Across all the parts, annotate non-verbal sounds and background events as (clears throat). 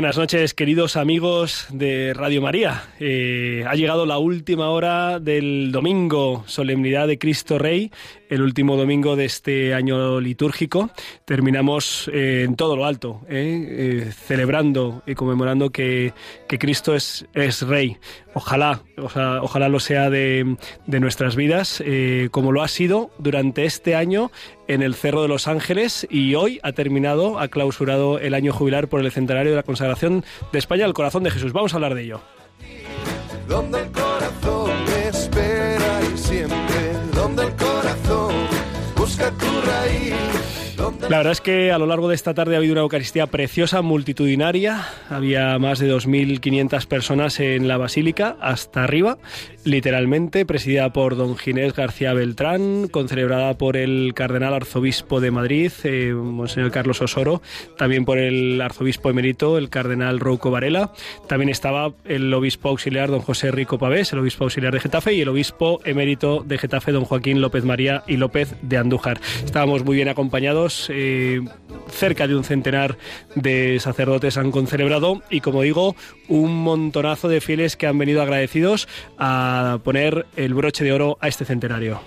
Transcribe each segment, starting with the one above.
Buenas noches, queridos amigos de Radio María. Eh, ha llegado la última hora del domingo, solemnidad de Cristo Rey, el último domingo de este año litúrgico. Terminamos eh, en todo lo alto, eh, celebrando y conmemorando que, que Cristo es, es, Rey. Ojalá, ojalá, lo sea de, nuestras vidas, como lo ha sido durante este año en el Cerro de los Ángeles y hoy ha terminado, ha clausurado el año jubilar por el centenario de la consagración de España al corazón de Jesús. Vamos a hablar de ello. Donde el corazón espera y siempre, donde el corazón busca tu raíz. La verdad es que a lo largo de esta tarde ha habido una Eucaristía preciosa, multitudinaria. Había más de 2.500 personas en la Basílica, hasta arriba, literalmente, presidida por don Ginés García Beltrán, concelebrada por el cardenal arzobispo de Madrid, eh, Monseñor Carlos Osoro, también por el arzobispo emérito, el cardenal Rouco Varela. También estaba el obispo auxiliar, don José Rico Pavés, el obispo auxiliar de Getafe, y el obispo emérito de Getafe, don Joaquín López María y López de Andújar. Estábamos muy bien acompañados eh, cerca de un centenar de sacerdotes han concelebrado y como digo, un montonazo de fieles que han venido agradecidos a poner el broche de oro a este centenario.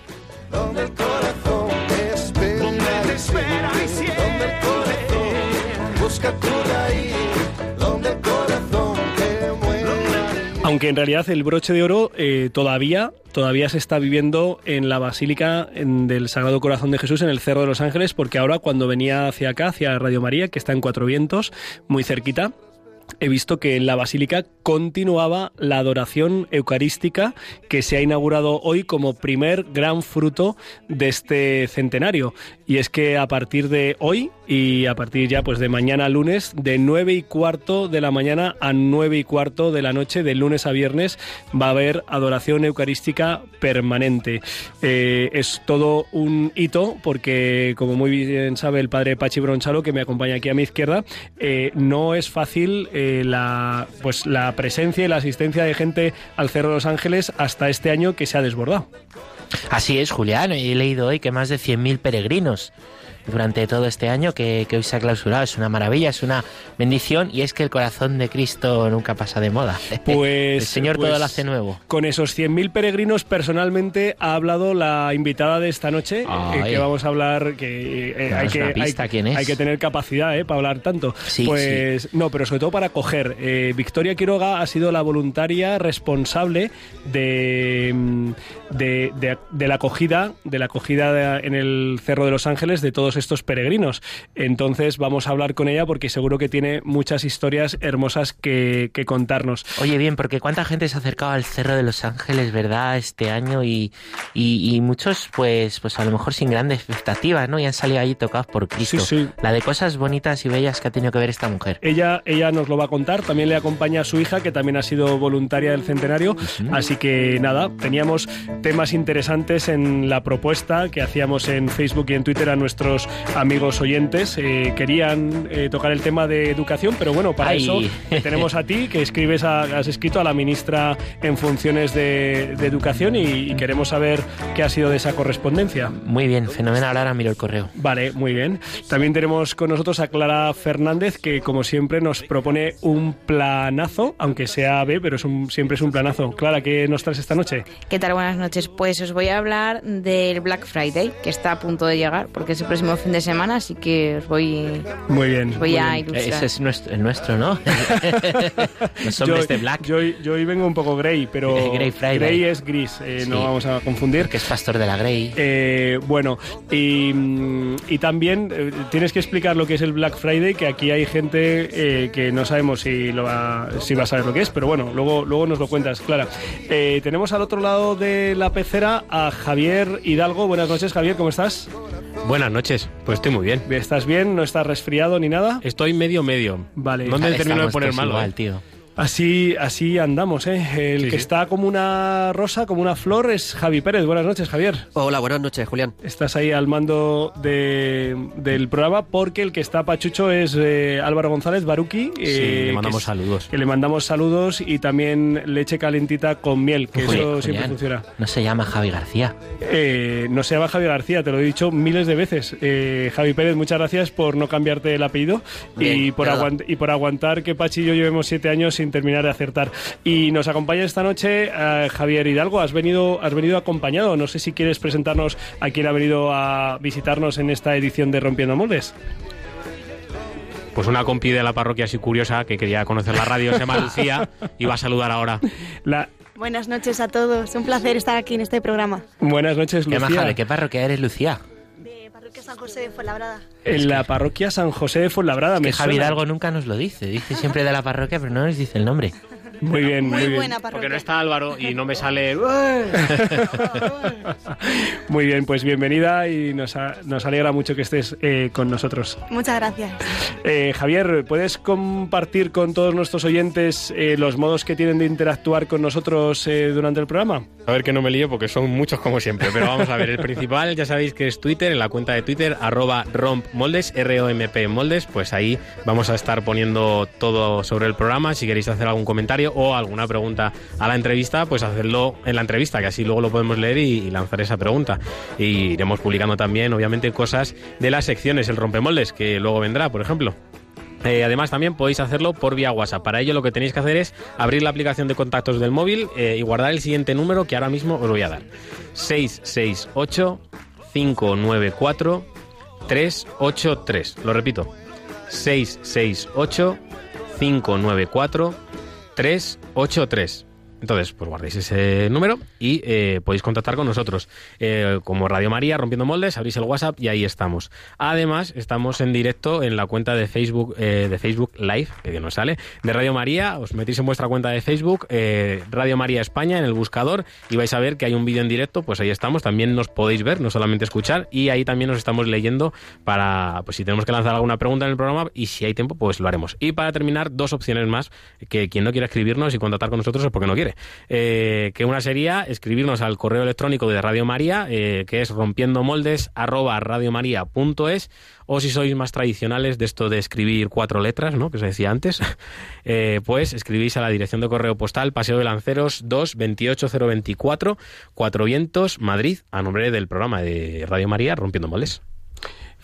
Aunque en realidad el broche de oro eh, todavía todavía se está viviendo en la Basílica del Sagrado Corazón de Jesús en el Cerro de los Ángeles, porque ahora cuando venía hacia acá, hacia Radio María, que está en Cuatro Vientos, muy cerquita, he visto que en la basílica continuaba la adoración eucarística que se ha inaugurado hoy como primer gran fruto de este centenario. Y es que a partir de hoy y a partir ya pues de mañana lunes, de nueve y cuarto de la mañana a nueve y cuarto de la noche, de lunes a viernes, va a haber adoración eucarística permanente. Eh, es todo un hito porque, como muy bien sabe el padre Pachi Bronchalo, que me acompaña aquí a mi izquierda, eh, no es fácil eh, la, pues, la presencia y la asistencia de gente al Cerro de los Ángeles hasta este año que se ha desbordado. Así es, Julián. He leído hoy que más de 100.000 peregrinos durante todo este año que, que, hoy se ha clausurado. Es una maravilla, es una bendición y es que el corazón de Cristo nunca pasa de moda. (laughs) Pues el Señor pues, todo lo hace nuevo. Con esos 100.000 peregrinos, personalmente ha hablado la invitada de esta noche, eh, que vamos a hablar, que eh, hay, que, pista, hay, ¿quién es? hay, que tener capacidad eh, para hablar tanto. Sí, pues sí. no, pero sobre todo para coger. Victoria Quiroga ha sido la voluntaria responsable de, de, de, de la acogida, de la acogida en el Cerro de los Ángeles de todos estos peregrinos. Entonces vamos a hablar con ella porque seguro que tiene muchas historias hermosas que, que, contarnos. Oye, bien, porque cuánta gente se ha acercado al Cerro de los Ángeles, ¿verdad? Este año y, y, y muchos, pues, pues a lo mejor sin grandes expectativas, ¿no? Y han salido ahí tocados por Cristo. Sí, sí. La de cosas bonitas y bellas que ha tenido que ver esta mujer. Ella, ella nos lo va a contar. También le acompaña a su hija, que también ha sido voluntaria del centenario. Así que nada, teníamos temas interesantes en la propuesta que hacíamos en Facebook y en Twitter a nuestros amigos oyentes. Eh, querían eh, tocar el tema de educación, pero bueno, para Ay. eso tenemos a ti, que escribes a, has escrito a la ministra en funciones de, de educación y, y, queremos saber qué ha sido de esa correspondencia. Muy bien, fenomenal. Ahora miro el correo. Vale, muy bien. También tenemos con nosotros a Clara Fernández, que como siempre nos propone un planazo, aunque sea B, pero es un, siempre es un planazo. Clara, ¿qué nos traes esta noche? ¿Qué tal? Buenas noches. Pues os voy a hablar del Black Friday, que está a punto de llegar, porque es el próximo fin de semana, así que os voy, muy bien, os voy muy a bien. ilustrar. Ese es nuestro, el nuestro ¿no? (laughs) Los hombres yo, de Black. Yo, yo, hoy vengo un poco grey, pero Grey, Friday. grey es gris, eh, Sí. no vamos a confundir. Que es pastor de la Grey. Eh, bueno, y, y también eh, tienes que explicar lo que es el Black Friday, que aquí hay gente eh, que no sabemos si, lo va, si va a saber lo que es, pero bueno, luego, luego nos lo cuentas, Clara. Eh, tenemos al otro lado de la pecera a Javier Hidalgo. Buenas noches, Javier, ¿cómo estás? Buenas noches, pues estoy muy bien. ¿Estás bien? ¿No estás resfriado ni nada? Estoy medio medio. Vale. Me termino de poner malo. igual, ¿eh? tío. Así, así andamos, ¿eh? El Sí, que sí. está como una rosa, como una flor, es Javi Pérez. Buenas noches, Javier. Hola, buenas noches, Julián. Estás ahí al mando de- del programa porque el que está pachucho es eh, Álvaro González Baruki. Sí, eh, le mandamos que es- saludos. Que le mandamos saludos y también leche calentita con miel, que eso siempre funciona. No se llama Javi García. Eh, no se llama Javi García, te lo he dicho miles de veces. Eh, Javi Pérez, muchas gracias por no cambiarte el apellido y, por y por aguantar que Pachi y yo llevemos siete años sin terminar de acertar. Y nos acompaña esta noche eh, Javier Hidalgo. Has venido, has venido acompañado. No sé si quieres presentarnos a quien ha venido a visitarnos en esta edición de Rompiendo Moldes. Pues una compi de la parroquia así curiosa que quería conocer la radio, se llama (laughs) Lucía, y va a saludar ahora. La- Buenas noches a todos. Un placer estar aquí en este programa. buenas noches, Qué Lucía. maja, ¿de qué parroquia eres, Lucía? Parroquia San José de Fuenlabrada. En la parroquia San José de Fuenlabrada. me Que Javi suena. Hidalgo nunca nos lo dice. Dice siempre de la parroquia, pero no nos dice el nombre. Muy bien, muy, Muy bien. buena parroquia. Porque no está Álvaro y no me sale... (laughs) Muy bien, pues bienvenida y nos, a- nos alegra mucho que estés eh, con nosotros. Muchas gracias. Eh, Javier, ¿puedes compartir con todos nuestros oyentes eh, los modos que tienen de interactuar con nosotros eh, durante el programa? A ver que no me lío porque son muchos como siempre, pero vamos a ver, el principal ya sabéis que es Twitter, en la cuenta de Twitter, arroba rompmoldes, R-O-M-P moldes, pues ahí vamos a estar poniendo todo sobre el programa, si queréis hacer algún comentario o alguna pregunta a la entrevista, pues hacerlo en la entrevista, que así luego lo podemos leer y, y lanzar esa pregunta. Y iremos publicando también, obviamente, cosas de las secciones, el rompemoldes, que luego vendrá, por ejemplo. Eh, además, también podéis hacerlo por vía WhatsApp. Para ello, lo que tenéis que hacer es abrir la aplicación de contactos del móvil eh, y guardar el siguiente número que ahora mismo os voy a dar: 668-594-383. Lo repito: 668-594-383. Entonces, pues guardéis ese número y eh, podéis contactar con nosotros. Eh, como Radio María, Rompiendo Moldes, abrís el WhatsApp y ahí estamos. Además, estamos en directo en la cuenta de Facebook, eh, de Facebook Live, que nos sale, de Radio María. Os metéis en vuestra cuenta de Facebook, eh, Radio María España, en el buscador, y vais a ver que hay un vídeo en directo, pues ahí estamos. También nos podéis ver, no solamente escuchar, y ahí también nos estamos leyendo para, pues si tenemos que lanzar alguna pregunta en el programa, y si hay tiempo, pues lo haremos. Y para terminar, dos opciones más, que quien no quiera escribirnos y contactar con nosotros es porque no quiere. Eh, que una sería escribirnos al correo electrónico de Radio María, eh, que es rompiendomoldes arroba radiomaria.es, o si sois más tradicionales de esto de escribir cuatro letras, ¿no? que os decía antes, (laughs) eh, pues escribís a la dirección de correo postal Paseo de Lanceros 2 28024 Cuatro Vientos, Madrid, a nombre del programa de Radio María Rompiendo Moldes.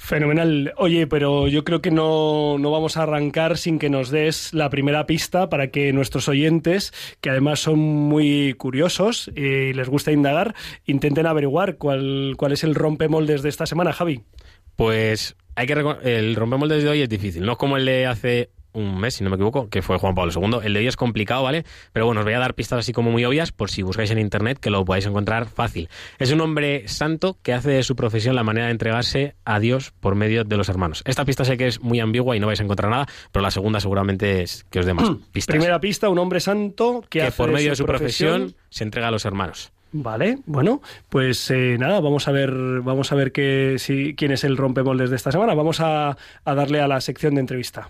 Fenomenal. Oye, pero yo creo que no, no vamos a arrancar sin que nos des la primera pista para que nuestros oyentes, que además son muy curiosos y les gusta indagar, intenten averiguar cuál, cuál es el rompemoldes de esta semana, Javi. Pues hay que el rompemoldes de hoy es difícil, no es como el de hace un mes, si no me equivoco, que fue Juan Pablo II. El de hoy es complicado, ¿vale? Pero bueno, os voy a dar pistas así como muy obvias por si buscáis en internet que lo podáis encontrar fácil. Es un hombre santo que hace de su profesión la manera de entregarse a Dios por medio de los hermanos. Esta pista sé que es muy ambigua y no vais a encontrar nada, pero la segunda seguramente es que os dé más (clears throat) pistas. Primera pista, un hombre santo que, que hace por medio de su profesión se entrega a los hermanos. Vale, bueno, pues eh, nada, vamos a ver, vamos a ver si, quién es el rompemoldes de esta semana. Vamos a, a darle a la sección de entrevista.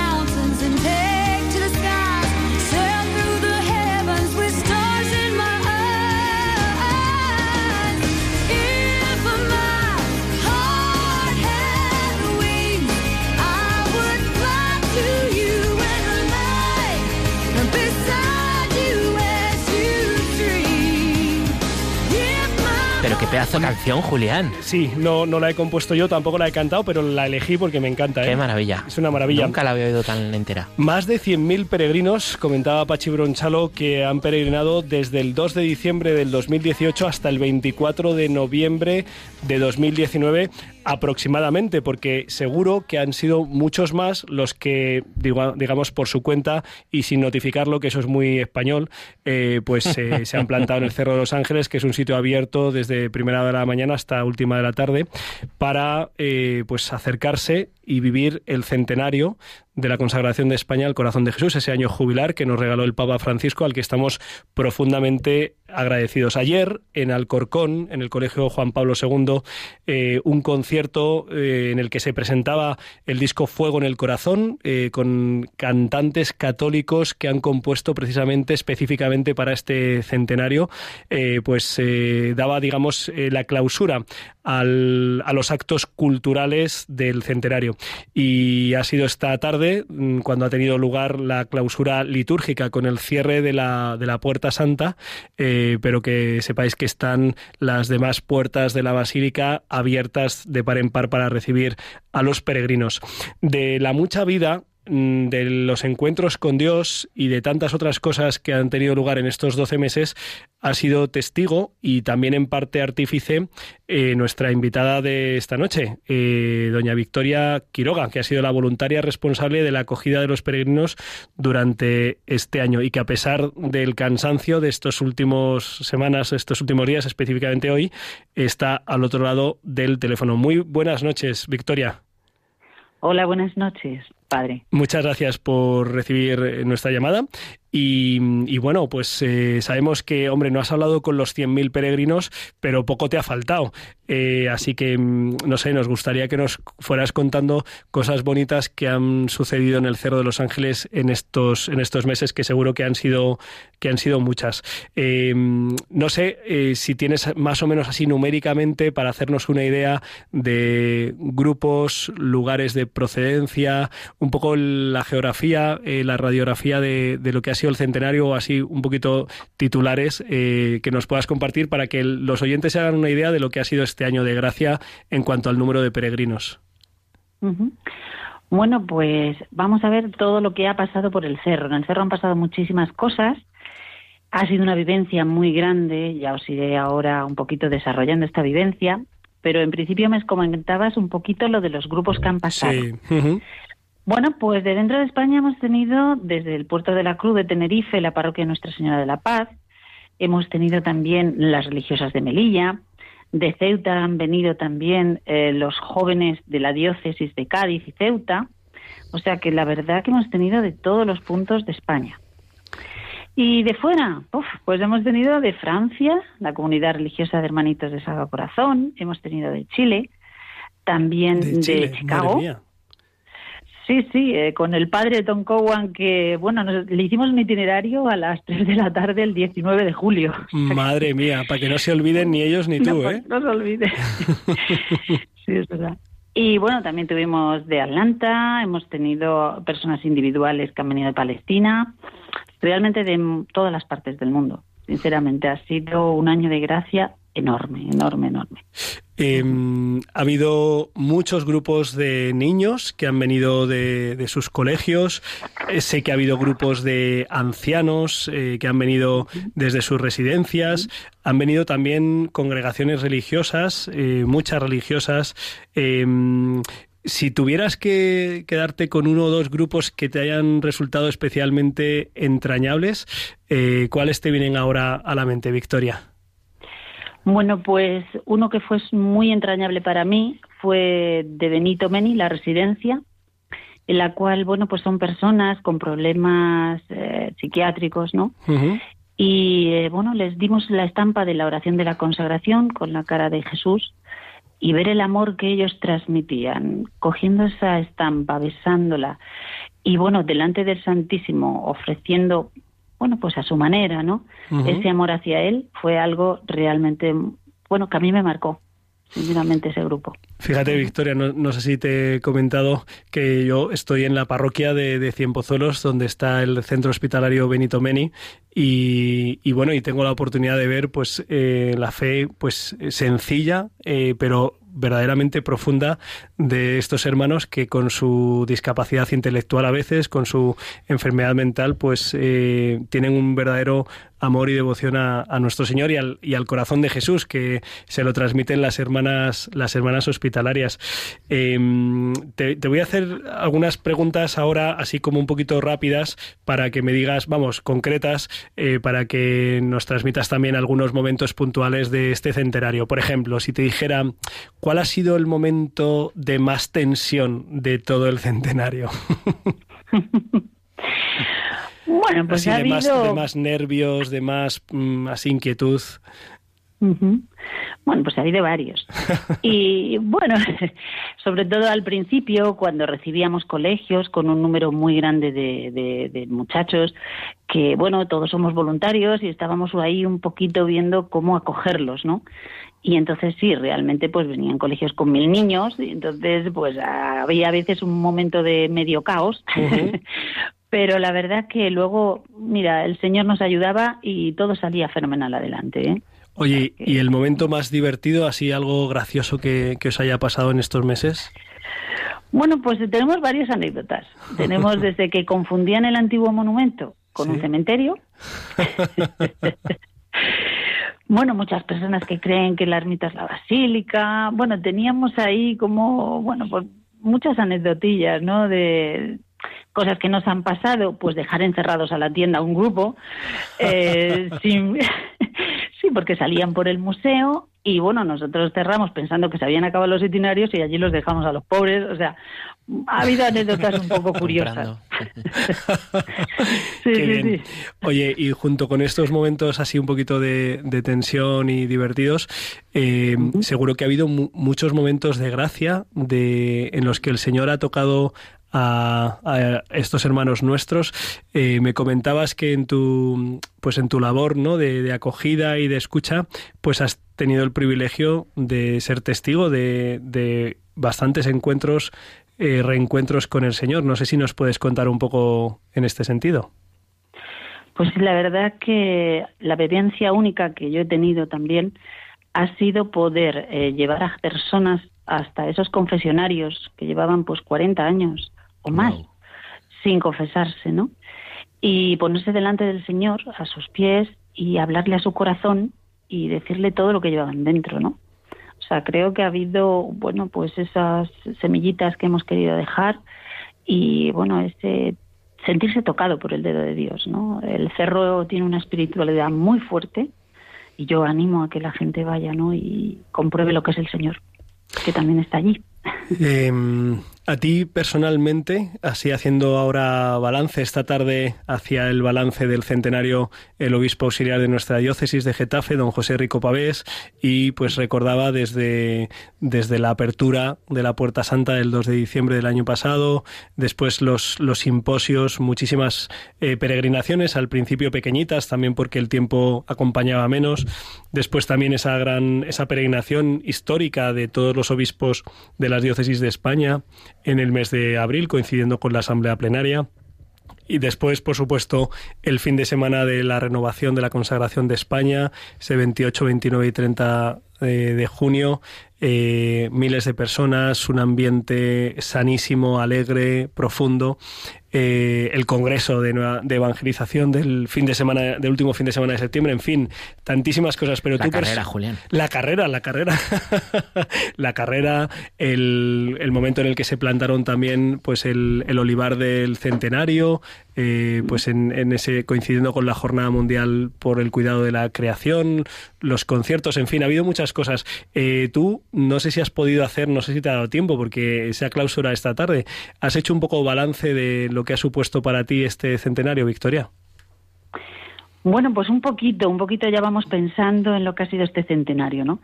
pedazo de canción, Julián. Sí, no, no la he compuesto yo, tampoco la he cantado, pero la elegí porque me encanta. ¿eh? Qué maravilla. Es una maravilla. Nunca la había oído tan entera. Más de 100.000 peregrinos, comentaba Pachi Bronchalo, que han peregrinado desde el 2 de diciembre del 2018 hasta el 24 de noviembre de 2019 aproximadamente, porque seguro que han sido muchos más los que, digamos, por su cuenta y sin notificarlo, que eso es muy español, eh, pues eh, (laughs) se han plantado en el Cerro de los Ángeles, que es un sitio abierto desde primera de la mañana hasta última de la tarde, para eh, pues acercarse y vivir el centenario de la consagración de España al corazón de Jesús, ese año jubilar que nos regaló el Papa Francisco, al que estamos profundamente agradecidos. Ayer, en Alcorcón, en el Colegio Juan Pablo II, eh, un concierto eh, en el que se presentaba el disco Fuego en el Corazón, eh, con cantantes católicos que han compuesto precisamente, específicamente para este centenario, pues daba, digamos, la clausura al, a los actos culturales del centenario. Y ha sido esta tarde mm, cuando ha tenido lugar la clausura litúrgica con el cierre de la, de la Puerta Santa, eh, pero que sepáis que están las demás puertas de la Basílica abiertas de par en par para recibir a los peregrinos. De la mucha vida de los encuentros con Dios y de tantas otras cosas que han tenido lugar en estos 12 meses, ha sido testigo y también en parte artífice eh, nuestra invitada de esta noche, eh, doña Victoria Quiroga, que ha sido la voluntaria responsable de la acogida de los peregrinos durante este año y que a pesar del cansancio de estos últimos semanas, estos últimos días, específicamente hoy, está al otro lado del teléfono. Muy buenas noches, Victoria. Hola, buenas noches, Muchas gracias por recibir nuestra llamada y, bueno, pues eh, sabemos que, hombre, no has hablado con los 100.000 peregrinos, pero poco te ha faltado. Eh, así que, mm, no sé, nos gustaría que nos fueras contando cosas bonitas que han sucedido en el Cerro de los Ángeles en estos, en estos meses, que seguro que han sido, que han sido muchas. Eh, no sé si tienes más o menos así numéricamente para hacernos una idea de grupos, lugares de procedencia, un poco la geografía, la radiografía de, de lo que ha sido el centenario, o así un poquito titulares eh, que nos puedas compartir para que el- los oyentes se hagan una idea de lo que ha sido este año de gracia en cuanto al número de peregrinos. Bueno, pues vamos a ver todo lo que ha pasado por el cerro. En el cerro han pasado muchísimas cosas. Ha sido una vivencia muy grande. Ya os iré ahora un poquito desarrollando esta vivencia. Pero en principio me comentabas un poquito lo de los grupos que han pasado. Sí. Ujú. Bueno, pues de dentro de España hemos tenido desde el puerto de la Cruz de Tenerife, la parroquia Nuestra Señora de la Paz. Hemos tenido también las religiosas de Melilla. De Ceuta han venido también eh, los jóvenes de la diócesis de Cádiz y Ceuta. O sea que la verdad que hemos tenido de todos los puntos de España. Y de fuera, uf, pues hemos tenido de Francia, la comunidad religiosa de Hermanitos de Sagrado Corazón, hemos tenido de Chile, también de, Chicago. madre mía. Sí, sí, eh, con el padre Tom Cowan, que, bueno, nos- le hicimos un itinerario a las (laughs) 3 de la tarde el 19 de julio. Madre mía, para que no se olviden ni ellos ni (laughs) tú, no, ¿eh? no se olvide. (laughs) sí, es verdad. Y bueno, también tuvimos de Atlanta, hemos tenido personas individuales que han venido de Palestina, realmente de todas las partes del mundo. Sinceramente, ha sido un año de gracia enorme, enorme, enorme. Eh, ha habido muchos grupos de niños que han venido de, de sus colegios. Eh, sé que ha habido grupos de ancianos eh, que han venido desde sus residencias. Han venido también congregaciones religiosas, eh, muchas religiosas. Eh, si tuvieras que quedarte con uno o dos grupos que te hayan resultado especialmente entrañables, ¿cuáles te vienen ahora a la mente, Victoria? Bueno, pues uno que fue muy entrañable para mí fue de Benito Meni, la residencia, en la cual, bueno, pues son personas con problemas eh, psiquiátricos, ¿no? Y eh, bueno, les dimos la estampa de la oración de la consagración con la cara de Jesús y ver el amor que ellos transmitían, cogiendo esa estampa, besándola y bueno, delante del Santísimo, ofreciendo, bueno, pues a su manera, ¿no? Ese amor hacia él fue algo realmente, bueno, que a mí me marcó. sinceramente, ese grupo. Fíjate, Victoria, no, no, sé si te he comentado que yo estoy en la parroquia de, de Cienpozuelos, donde está el centro hospitalario Benito Meni, y, y bueno, y tengo la oportunidad de ver pues eh, la fe pues sencilla, eh, pero verdaderamente profunda de estos hermanos que con su discapacidad intelectual a veces, con su enfermedad mental, pues eh, tienen un verdadero amor y devoción a, nuestro Señor y al, corazón de Jesús que se lo transmiten las hermanas las hermanas hospitalarias. Te, te, voy a hacer algunas preguntas ahora así como un poquito rápidas para que me digas, vamos, concretas, eh, para que nos transmitas también algunos momentos puntuales de este centenario. Por ejemplo, si te dijera cuál ha sido el momento de más tensión de todo el centenario. (laughs) Bueno, pues así ha de, habido... más, de más nervios, de más, más inquietud. Uh -huh. Bueno, pues ha habido varios. (laughs) Y bueno, (laughs) sobre todo al principio, cuando recibíamos colegios con un número muy grande de, de, de, muchachos, que bueno, todos somos voluntarios y estábamos ahí un poquito viendo cómo acogerlos, ¿no? Y entonces sí, realmente pues venían colegios con mil niños y entonces pues había a veces un momento de medio caos. Uh (laughs) -huh. Pero la verdad que luego, mira, el Señor nos ayudaba y todo salía fenomenal adelante. ¿eh? Oye, ¿y el momento más divertido, así algo gracioso que, que os haya pasado en estos meses? Bueno, pues tenemos varias anécdotas. (laughs) Tenemos desde que confundían el antiguo monumento con ¿Sí? un cementerio. (laughs) bueno, muchas personas que creen que la ermita es la basílica. Bueno, teníamos ahí como, bueno, pues muchas anecdotillas, ¿no? De cosas que nos han pasado, pues dejar encerrados a la tienda un grupo, eh, (laughs) sin, (laughs) sí, porque salían por el museo y bueno, nosotros cerramos pensando que se habían acabado los itinerarios y allí los dejamos a los pobres, o sea, ha habido anécdotas un poco curiosas. (laughs) sí, sí, sí. Oye, y junto con estos momentos así un poquito de, de tensión y divertidos, eh, uh -huh. seguro que ha habido mu muchos momentos de gracia de, en los que el Señor ha tocado a, estos hermanos nuestros. Eh, me comentabas que en tu pues en tu labor ¿no? de, de, acogida y de escucha, pues has tenido el privilegio de ser testigo de, de bastantes encuentros, eh, reencuentros con el Señor. No sé si nos puedes contar un poco en este sentido. Pues la verdad que la vivencia única que yo he tenido también ha sido poder eh, llevar a personas hasta esos confesionarios que llevaban pues 40 años o más sin confesarse, ¿no? Y ponerse delante del Señor a sus pies y hablarle a su corazón y decirle todo lo que llevaban dentro, ¿no? O sea, creo que ha habido, bueno, pues esas semillitas que hemos querido dejar y, bueno, ese sentirse tocado por el dedo de Dios, ¿no? El cerro tiene una espiritualidad muy fuerte y yo animo a que la gente vaya, ¿no? Y compruebe lo que es el Señor, que también está allí. Eh, a ti personalmente, así haciendo ahora balance esta tarde hacia el balance del centenario, el obispo auxiliar de nuestra diócesis de Getafe, don José Rico Pavés, y pues recordaba desde, desde la apertura de la Puerta Santa del 2 de diciembre del año pasado, después los, los simposios, muchísimas eh, peregrinaciones, al principio pequeñitas, también porque el tiempo acompañaba menos, después también esa gran, esa peregrinación histórica de todos los obispos de las diócesis de España, en el mes de abril, coincidiendo con la Asamblea Plenaria. Y después, por supuesto, el fin de semana de la renovación de la consagración de España, ese 28, 29 y 30 de, de junio, eh, miles de personas, un ambiente sanísimo, alegre, profundo. Eh, el congreso de, nueva, de, evangelización del fin de semana, del último fin de semana de septiembre, en fin, tantísimas cosas. Pero la tú carrera, Julián. La carrera, la carrera, (laughs) la carrera, el, el, momento en el que se plantaron también, pues el, el olivar del centenario, eh, pues en, en, ese coincidiendo con la jornada mundial por el cuidado de la creación, los conciertos, en fin, ha habido muchas cosas. Eh, tú no sé si has podido hacer, no sé si te ha dado tiempo porque se ha clausura esta tarde. ¿Has hecho un poco balance de lo que ha supuesto para ti este centenario, Victoria? Bueno, pues un poquito, un poquito ya vamos pensando en lo que ha sido este centenario, ¿no?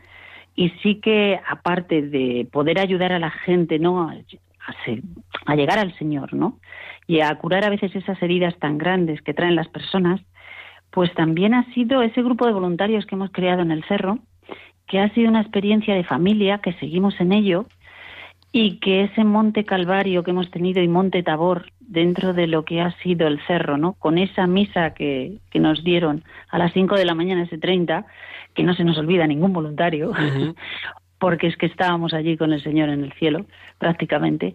Y sí que aparte de poder ayudar a la gente, ¿no? A, llegar al Señor, ¿no? Y a curar a veces esas heridas tan grandes que traen las personas, pues también ha sido ese grupo de voluntarios que hemos creado en el cerro que ha sido una experiencia de familia, que seguimos en ello, y que ese Monte Calvario que hemos tenido y Monte Tabor dentro de lo que ha sido el cerro, ¿no? Con esa misa que, que nos dieron a las 5 de la mañana ese 30, que no se nos olvida ningún voluntario, (laughs) porque es que estábamos allí con el Señor en el cielo, prácticamente.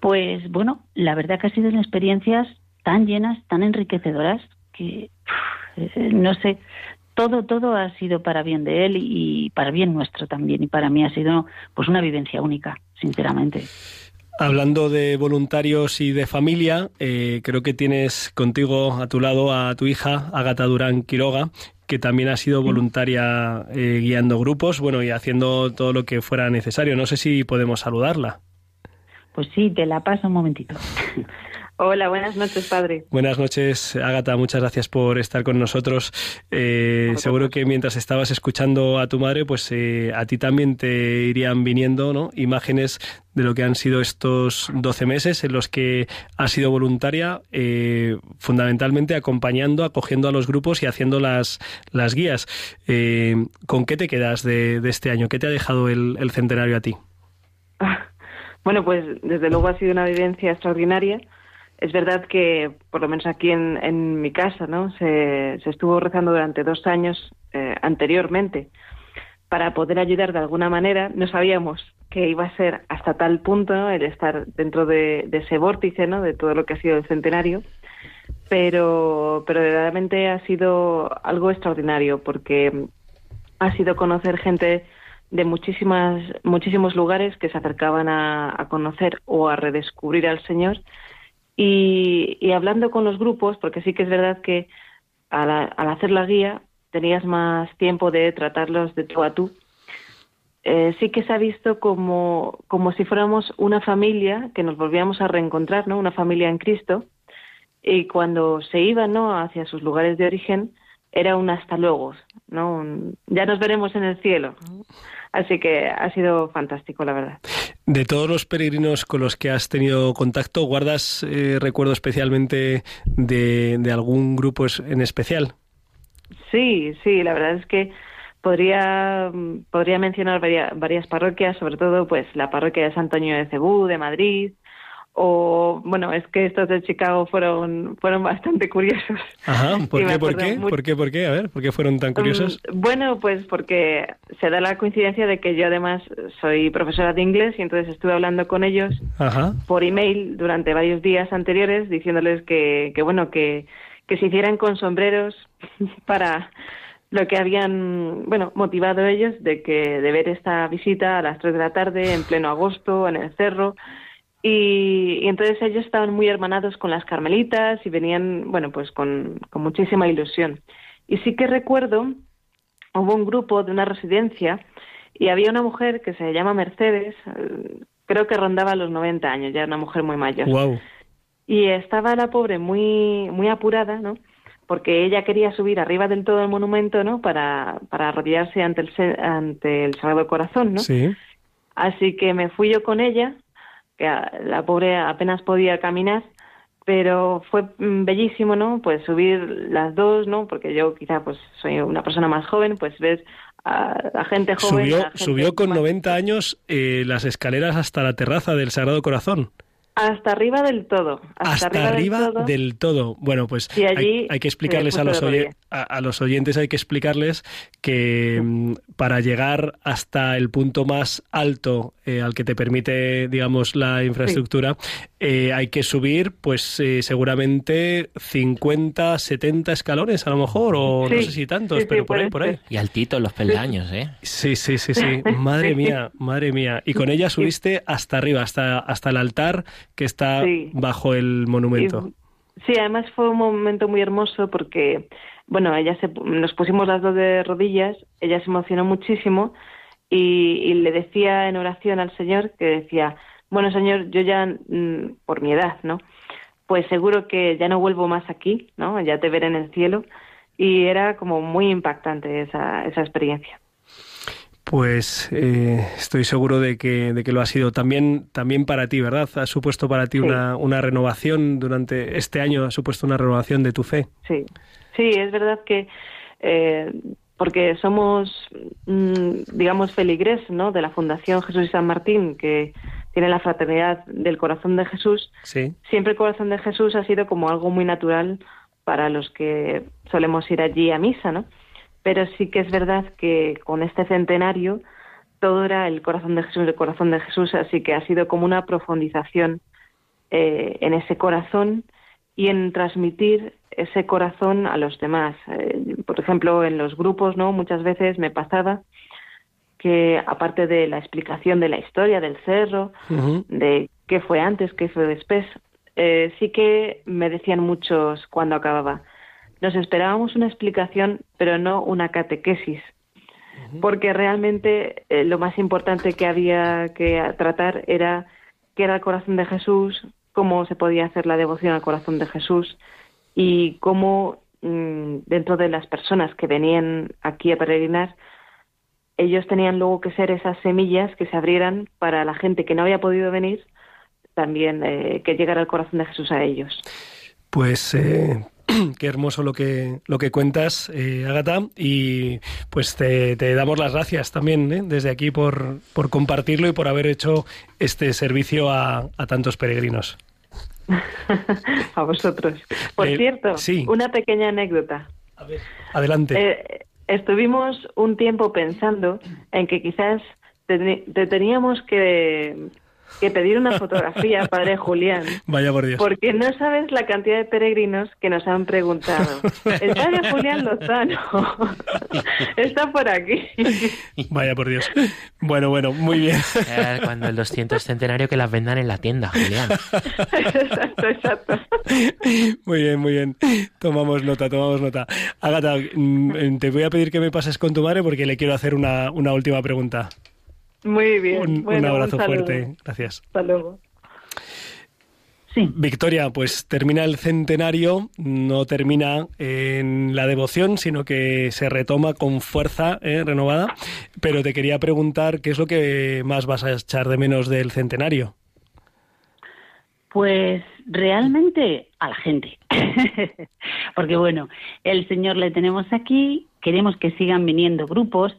Pues bueno, la verdad que ha sido experiencias tan llenas, tan enriquecedoras, que eh, no sé, todo, todo ha sido para bien de él y para bien nuestro también. Y para mí ha sido pues una vivencia única, sinceramente. Hablando de voluntarios y de familia, eh, creo que tienes contigo a tu lado a tu hija, Agata Durán Quiroga, que también ha sido voluntaria eh, guiando grupos, bueno, y haciendo todo lo que fuera necesario. No sé si podemos saludarla. Pues sí, te la paso un momentito. (laughs) Hola, buenas noches, padre. Buenas noches, Ágata. Muchas gracias por estar con nosotros. Eh, seguro que mientras estabas escuchando a tu madre, pues eh, a ti también te irían viniendo ¿no? imágenes de lo que han sido estos 12 meses en los que has sido voluntaria, eh, fundamentalmente acompañando, acogiendo a los grupos y haciendo las, las guías. ¿Con qué te quedas de, este año? ¿Qué te ha dejado el, el centenario a ti? (laughs) Bueno, pues desde luego ha sido una vivencia extraordinaria es verdad que, por lo menos aquí en, mi casa, ¿no? Se, estuvo rezando durante dos años eh, anteriormente para poder ayudar de alguna manera. No sabíamos que iba a ser hasta tal punto el estar dentro de, ese vórtice, ¿no? De todo lo que ha sido el centenario. Pero, pero verdaderamente ha sido algo extraordinario porque ha sido conocer gente de muchísimas, muchísimos lugares que se acercaban a conocer o a redescubrir al Señor y, hablando con los grupos, porque sí que es verdad que al, hacer la guía tenías más tiempo de tratarlos de tú a tú, eh, sí que se ha visto como, como si fuéramos una familia que nos volvíamos a reencontrar, ¿no? Una familia en Cristo. Y cuando se iban, ¿no? Hacia sus lugares de origen, era un hasta luego, ¿no? ya nos veremos en el cielo. Así que ha sido fantástico, la verdad. De todos los peregrinos con los que has tenido contacto, ¿guardas eh, recuerdo especialmente de, algún grupo en especial? Sí, sí, la verdad es que podría, podría mencionar varias, varias parroquias, sobre todo pues la parroquia de San Antonio de Cebú, de Madrid, o bueno, es que estos de Chicago fueron fueron bastante curiosos. Ajá, (laughs) ¿por qué, por qué? ¿Por qué, por qué? A ver, ¿por qué fueron tan curiosos? Mm, bueno, pues porque se da la coincidencia de que yo además soy profesora de inglés y entonces estuve hablando con ellos por email durante varios días anteriores diciéndoles que, que bueno, que, que se hicieran con sombreros (laughs) para lo que habían, bueno, motivado ellos de que de ver esta visita a las 3 de la tarde en pleno agosto en el cerro y, entonces ellos estaban muy hermanados con las carmelitas y venían, bueno, pues con, muchísima ilusión. Y sí que recuerdo, hubo un grupo de una residencia y había una mujer que se llama Mercedes, eh, creo que rondaba los 90 años, ya una mujer muy mayor. Y estaba la pobre muy, muy apurada, ¿no? Porque ella quería subir arriba del todo el monumento, ¿no? Para, para arrodillarse ante el, ante el Sagrado Corazón, ¿no? Sí. Así que me fui yo con ella que la pobre apenas podía caminar, pero fue mm, bellísimo, ¿no? Pues subir las dos, ¿no? Porque yo quizá pues soy una persona más joven, pues ves a la gente joven. Subió, subió con 90 años eh, las escaleras hasta la terraza del Sagrado Corazón. Hasta arriba del todo. Hasta, arriba, del, todo. Bueno, pues hay, que explicarles a los, a, los, oyentes, hay que explicarles que mm, para llegar hasta el punto más alto eh, al que te permite, digamos, la infraestructura, eh, hay que subir, pues eh, seguramente 50, 70 escalones a lo mejor, o no sé si tantos, pero por ahí, por ahí. Y altito los peldaños, ¿eh? Sí, sí, sí, (laughs) sí. Madre mía, madre mía. Y con ella subiste hasta arriba, hasta, hasta el altar que está bajo el monumento. Sí, además fue un momento muy hermoso porque, bueno, ella se, nos pusimos las dos de rodillas, ella se emocionó muchísimo y, le decía en oración al Señor que decía, bueno, Señor, yo ya, mm, por mi edad, ¿no? Pues seguro que ya no vuelvo más aquí, ¿no? Ya te veré en el cielo. Y era como muy impactante esa, esa experiencia. Pues eh, estoy seguro de que, de que lo ha sido también, también para ti, ¿verdad? Ha supuesto para ti una, una renovación durante este año, ha supuesto una renovación de tu fe. Sí, sí, es verdad que eh, porque somos, mm, digamos, feligres ¿no? de la Fundación Jesús y San Martín, que tiene la fraternidad del corazón de Jesús, Sí. siempre el corazón de Jesús ha sido como algo muy natural para los que solemos ir allí a misa, ¿no? Pero sí que es verdad que con este centenario todo era el corazón de Jesús, el corazón de Jesús, así que ha sido como una profundización eh, en ese corazón y en transmitir ese corazón a los demás. Eh, por ejemplo, en los grupos, ¿no? Muchas veces me pasaba que aparte de la explicación de la historia del cerro, de qué fue antes, qué fue después, eh, sí que me decían muchos cuando acababa. Nos esperábamos una explicación, pero no una catequesis, porque realmente eh, lo más importante que había que tratar era qué era el corazón de Jesús, cómo se podía hacer la devoción al corazón de Jesús y cómo mm, dentro de las personas que venían aquí a peregrinar, ellos tenían luego que ser esas semillas que se abrieran para la gente que no había podido venir, también eh, que llegara el corazón de Jesús a ellos. Pues eh, (clears throat) qué hermoso lo que lo que cuentas, eh, Agata, y pues te, te damos las gracias también ¿eh? desde aquí por, por compartirlo y por haber hecho este servicio a, a tantos peregrinos. (laughs) a vosotros. Por Eh, cierto, sí. una pequeña anécdota. Adelante. Estuvimos un tiempo pensando en que quizás te teníamos que, que pedir una fotografía, (laughs) padre Julián, Vaya por Dios. porque no sabes la cantidad de peregrinos que nos han preguntado. El padre Julián Lozano (laughs) está por aquí. Vaya por Dios. Bueno, bueno, muy bien. Eh, Cuando el 200 centenario que las vendan en la tienda, Julián. exacto, exacto. Muy bien, muy bien. Tomamos nota, tomamos nota. Agata, mm, te voy a pedir que me pases con tu madre porque le quiero hacer una, una última pregunta. Muy bien. Un, un abrazo fuerte. Gracias. Hasta luego. Victoria, pues termina el centenario, no termina en la devoción, sino que se retoma con fuerza eh, renovada. Pero te quería preguntar qué es lo que más vas a echar de menos del centenario. Pues realmente a la gente. (laughs) Porque bueno, el Señor le tenemos aquí, queremos que sigan viniendo grupos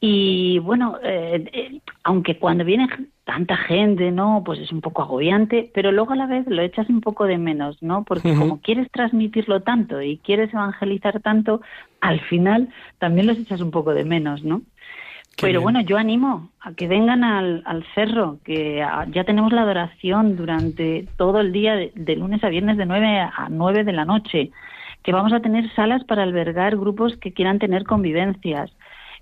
y bueno, eh, eh, aunque cuando viene tanta gente, ¿no? Pues es un poco agobiante, pero luego a la vez lo echas un poco de menos, ¿no? Porque como quieres transmitirlo tanto y quieres evangelizar tanto, al final también los echas un poco de menos, ¿no? Qué Pero bien. bueno, yo animo a que vengan al, al cerro, que ya tenemos la adoración durante todo el día, de, de lunes a viernes, de 9 a 9 de la noche, que vamos a tener salas para albergar grupos que quieran tener convivencias,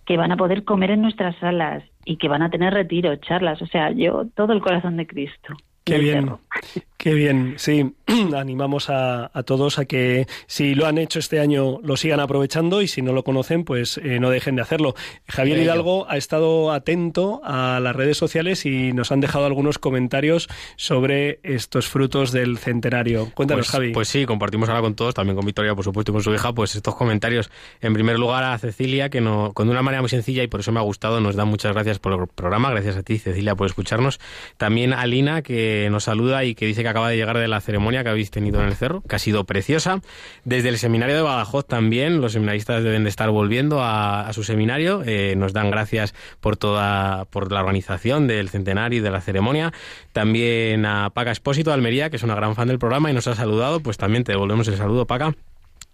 que van a poder comer en nuestras salas y que van a tener retiro, charlas. O sea, yo, todo el corazón de Cristo. Qué bien, qué bien. Sí, (clears throat) animamos a, a todos a que si lo han hecho este año lo sigan aprovechando y si no lo conocen, pues eh, no dejen de hacerlo. Javier. Hidalgo ha estado atento a las redes sociales y nos han dejado algunos comentarios sobre estos frutos del centenario. Cuéntanos, pues, Javi. Pues sí, compartimos ahora con todos, también con Victoria, por supuesto, y con su hija, pues estos comentarios. En primer lugar a Cecilia, que no, con una manera muy sencilla y por eso me ha gustado, nos da muchas gracias por el programa. Gracias a ti, Cecilia, por escucharnos. También a Lina, que nos saluda y que dice que acaba de llegar de la ceremonia que habéis tenido en el cerro, que ha sido preciosa. Desde el seminario de Badajoz también, los seminaristas deben de estar volviendo a, su seminario. Eh, nos dan gracias por toda, por la organización del centenario y de la ceremonia. También a Paca Espósito Almería, que es una gran fan del programa y nos ha saludado. Pues también te devolvemos el saludo, Paca.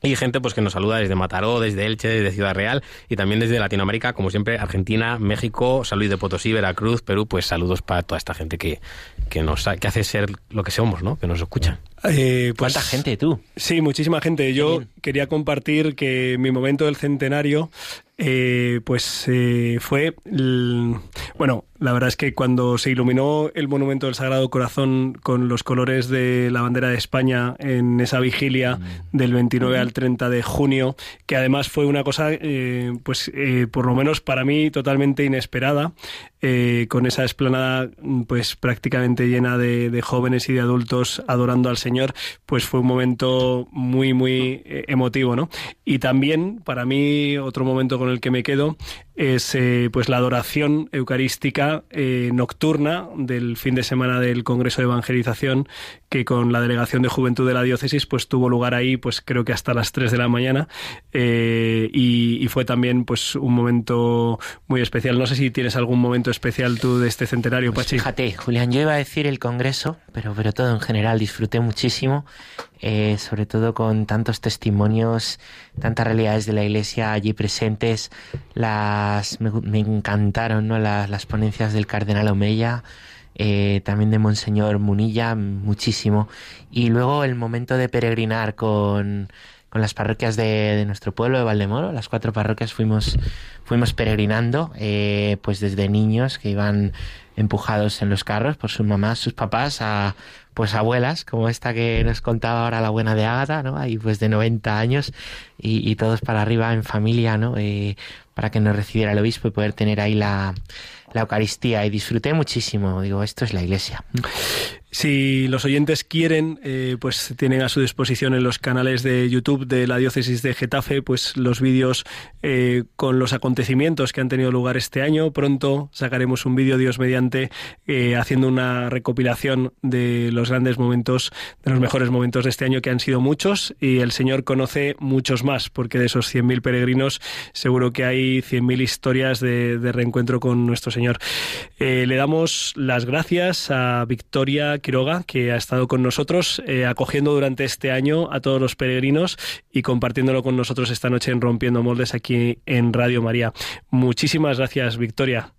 Y gente pues que nos saluda desde Mataró, desde Elche, desde Ciudad Real y también desde Latinoamérica, como siempre, Argentina, México, San Luis de Potosí, Veracruz, Perú, pues saludos para toda esta gente que, que nos que hace ser lo que somos, ¿no? Que nos escucha. Eh, ¿Cuánta gente tú? Sí, muchísima gente. Yo quería compartir que mi momento del centenario, eh, pues eh, fue, bueno, la verdad es que cuando se iluminó el monumento del Sagrado Corazón con los colores de la bandera de España en esa vigilia del 29 al 30 de junio, que además fue una cosa, eh, pues eh, por lo menos para mí totalmente inesperada, eh, con esa esplanada mm, pues prácticamente llena de, jóvenes y de adultos adorando al Señor, pues fue un momento muy, muy eh, emotivo, ¿no? Y también, para mí, otro momento con el que me quedo es eh, pues la adoración eucarística nocturna del fin de semana del Congreso de Evangelización que con la delegación de juventud de la diócesis pues tuvo lugar ahí pues creo que hasta las 3 de la mañana y, y fue también pues un momento muy especial. No sé si tienes algún momento especial tú de este centenario, Pues Pachi. fíjate, Julián, yo iba a decir el Congreso, pero, pero todo en general disfruté muchísimo, eh, sobre todo con tantos testimonios, tantas realidades de la Iglesia allí presentes. Las me, me encantaron, ¿no? Las, las ponencias del Cardenal Omeya. eh, también de Monseñor Munilla, muchísimo. Y luego el momento de peregrinar con, con las parroquias de, de nuestro pueblo de Valdemoro, las cuatro parroquias fuimos, fuimos peregrinando, eh, pues desde niños que iban empujados en los carros por sus mamás, sus papás, a pues abuelas, como esta que nos contaba ahora la buena de Ágata, ¿no? Ahí pues de 90 años y, y todos para arriba en familia, ¿no? Eh, para que nos recibiera el obispo y poder tener ahí la, la Eucaristía y disfruté muchísimo, digo, esto es la iglesia. Si los oyentes quieren, eh, pues tienen a su disposición en los canales de YouTube de la diócesis de Getafe, pues los vídeos eh, con los acontecimientos que han tenido lugar este año. Pronto sacaremos un vídeo, Dios mediante, eh, haciendo una recopilación de los grandes momentos, de los mejores momentos de este año, que han sido muchos, y el Señor conoce muchos más, porque de esos 100.000 peregrinos seguro que hay 100.000 historias de, reencuentro con nuestro Señor. Le damos las gracias a Victoria Quiroga, que ha estado con nosotros, eh, acogiendo durante este año a todos los peregrinos y compartiéndolo con nosotros esta noche en Rompiendo Moldes aquí en Radio María. Muchísimas gracias, Victoria.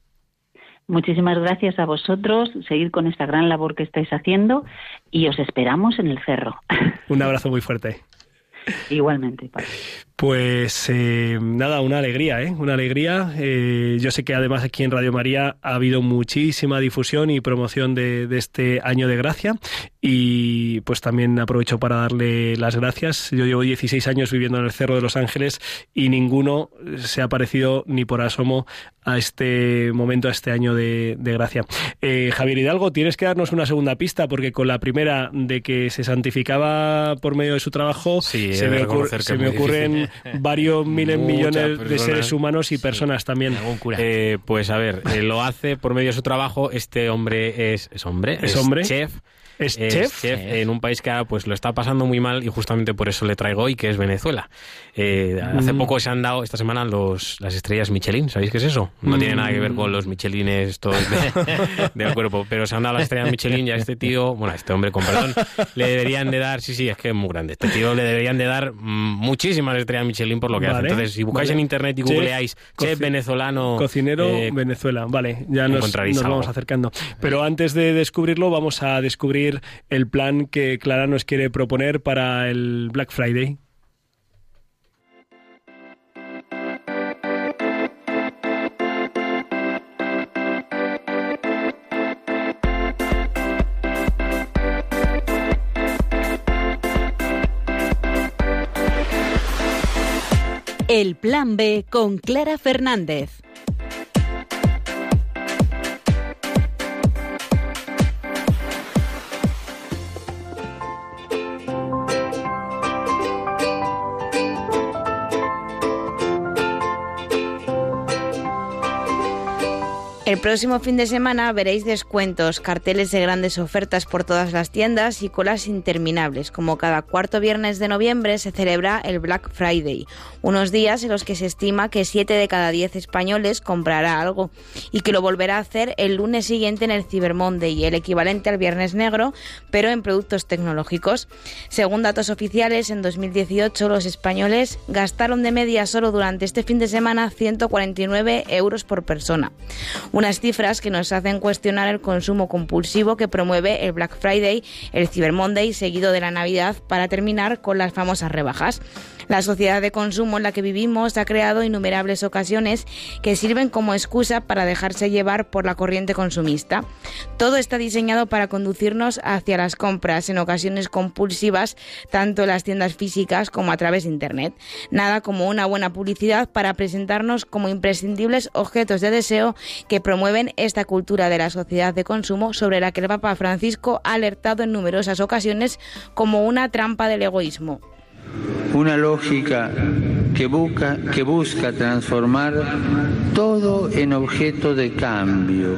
Muchísimas gracias a vosotros, seguir con esta gran labor que estáis haciendo y os esperamos en el cerro. Un abrazo muy fuerte. Igualmente. Pues eh, nada, una alegría, ¿eh? Una alegría. Eh, yo sé que además aquí en Radio María ha habido muchísima difusión y promoción de, de, este año de gracia y pues también aprovecho para darle las gracias. Yo llevo 16 años viviendo en el Cerro de los Ángeles y ninguno se ha parecido ni por asomo a este momento, a este año de, de gracia. Eh, Javier Hidalgo, tienes que darnos una segunda pista porque con la primera de que se santificaba por medio de su trabajo sí, se, me, ocurre, se me ocurren (laughs) varios miles millones personas. de seres humanos y personas también. Eh, pues a ver, eh, lo hace por medio de su trabajo. Este hombre es, es hombre, es, hombre, chef. ¿Es, es chef? chef? en un país que ahora pues lo está pasando muy mal y justamente por eso le traigo hoy, que es Venezuela. Eh, mm. Hace poco se han dado, esta semana, los, las estrellas Michelin. ¿Sabéis qué es eso? No mm. tiene nada que ver con los Michelines todos (laughs) de, del cuerpo, pero se han dado las estrellas Michelin y a este tío, bueno, a este hombre, con perdón, le deberían de dar, sí, sí, es que es muy grande. Este tío le deberían de dar muchísimas estrellas Michelin por lo que vale, hace. Entonces, si buscáis vale. en internet y googleáis chef, chef venezolano... Cocinero eh, Venezuela, vale, ya nos, nos vamos acercando. Pero antes de descubrirlo, vamos a descubrir el plan que Clara nos quiere proponer para el Black Friday. El Plan B con Clara Fernández. El próximo fin de semana veréis descuentos, carteles de grandes ofertas por todas las tiendas y colas interminables. Como cada cuarto viernes de noviembre se celebra el Black Friday, unos días en los que se estima que 7 de cada 10 españoles comprará algo y que lo volverá a hacer el lunes siguiente en el Cyber Monday, el equivalente al Viernes Negro, pero en productos tecnológicos. Según datos oficiales, en 2018 los españoles gastaron de media solo durante este fin de semana 149 euros por persona unas cifras que nos hacen cuestionar el consumo compulsivo que promueve el Black Friday, el Cyber Monday, seguido de la Navidad, para terminar con las famosas rebajas. La sociedad de consumo en la que vivimos ha creado innumerables ocasiones que sirven como excusa para dejarse llevar por la corriente consumista. Todo está diseñado para conducirnos hacia las compras en ocasiones compulsivas, tanto en las tiendas físicas como a través de Internet. Nada como una buena publicidad para presentarnos como imprescindibles objetos de deseo que promueven esta cultura de la sociedad de consumo sobre la que el Papa Francisco ha alertado en numerosas ocasiones como una trampa del egoísmo. Una lógica que busca, que busca transformar todo en objeto de cambio,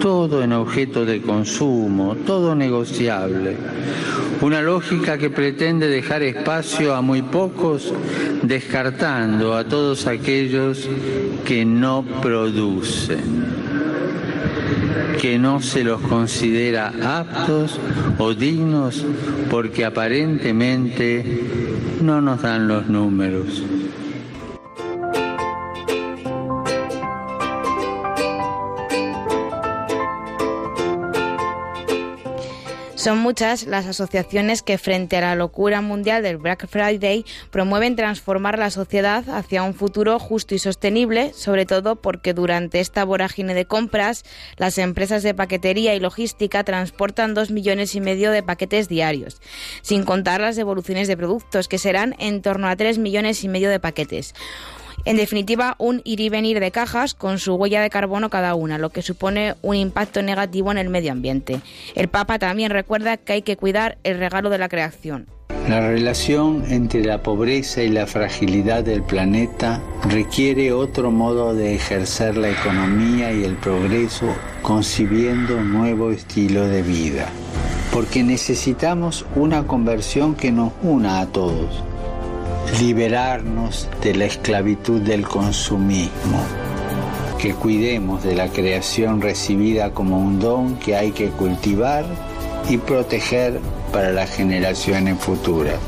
todo en objeto de consumo, todo negociable. Una lógica que pretende dejar espacio a muy pocos, descartando a todos aquellos que no producen que no se los considera aptos o dignos porque aparentemente no nos dan los números. Son muchas las asociaciones que frente a la locura mundial del Black Friday promueven transformar la sociedad hacia un futuro justo y sostenible, sobre todo porque durante esta vorágine de compras las empresas de paquetería y logística transportan dos millones y medio de paquetes diarios, sin contar las devoluciones de productos que serán en torno a tres millones y medio de paquetes. En definitiva, un ir y venir de cajas con su huella de carbono cada una, lo que supone un impacto negativo en el medio ambiente. El Papa también recuerda que hay que cuidar el regalo de la creación. La relación entre la pobreza y la fragilidad del planeta requiere otro modo de ejercer la economía y el progreso concibiendo un nuevo estilo de vida. Porque necesitamos una conversión que nos una a todos liberarnos de la esclavitud del consumismo, que cuidemos de la creación recibida como un don que hay que cultivar y proteger para las generaciones futuras.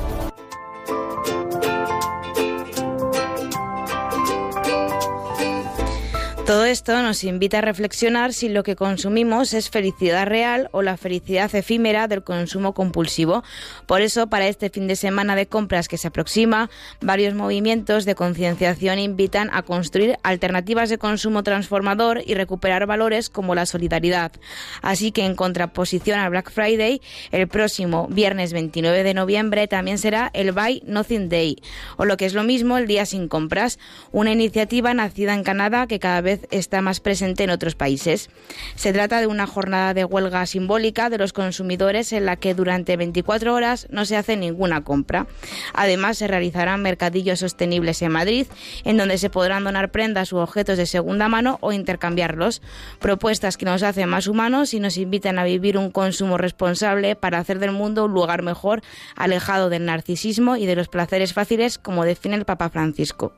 Todo esto nos invita a reflexionar si lo que consumimos es felicidad real o la felicidad efímera del consumo compulsivo. Por eso, para este fin de semana de compras que se aproxima, varios movimientos de concienciación invitan a construir alternativas de consumo transformador y recuperar valores como la solidaridad. Así que, en contraposición al Black Friday, el próximo viernes 29 de noviembre también será el Buy Nothing Day, o lo que es lo mismo, el Día sin compras, una iniciativa nacida en Canadá que cada vez está más presente en otros países. Se trata de una jornada de huelga simbólica de los consumidores en la que durante 24 horas no se hace ninguna compra. Además, se realizarán mercadillos sostenibles en Madrid, en donde se podrán donar prendas u objetos de segunda mano o intercambiarlos. Propuestas que nos hacen más humanos y nos invitan a vivir un consumo responsable para hacer del mundo un lugar mejor, alejado del narcisismo y de los placeres fáciles, como define el Papa Francisco.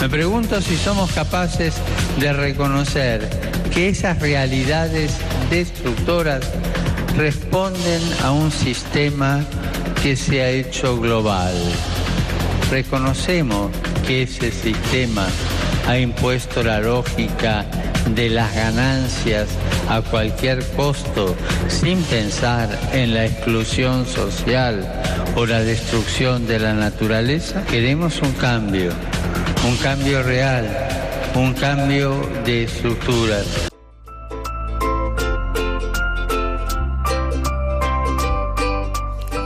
Me pregunto si somos capaces de reconocer que esas realidades destructoras responden a un sistema que se ha hecho global. Reconocemos que ese sistema ha impuesto la lógica de las ganancias a cualquier costo sin pensar en la exclusión social o la destrucción de la naturaleza. Queremos un cambio un cambio real, un cambio de estructuras.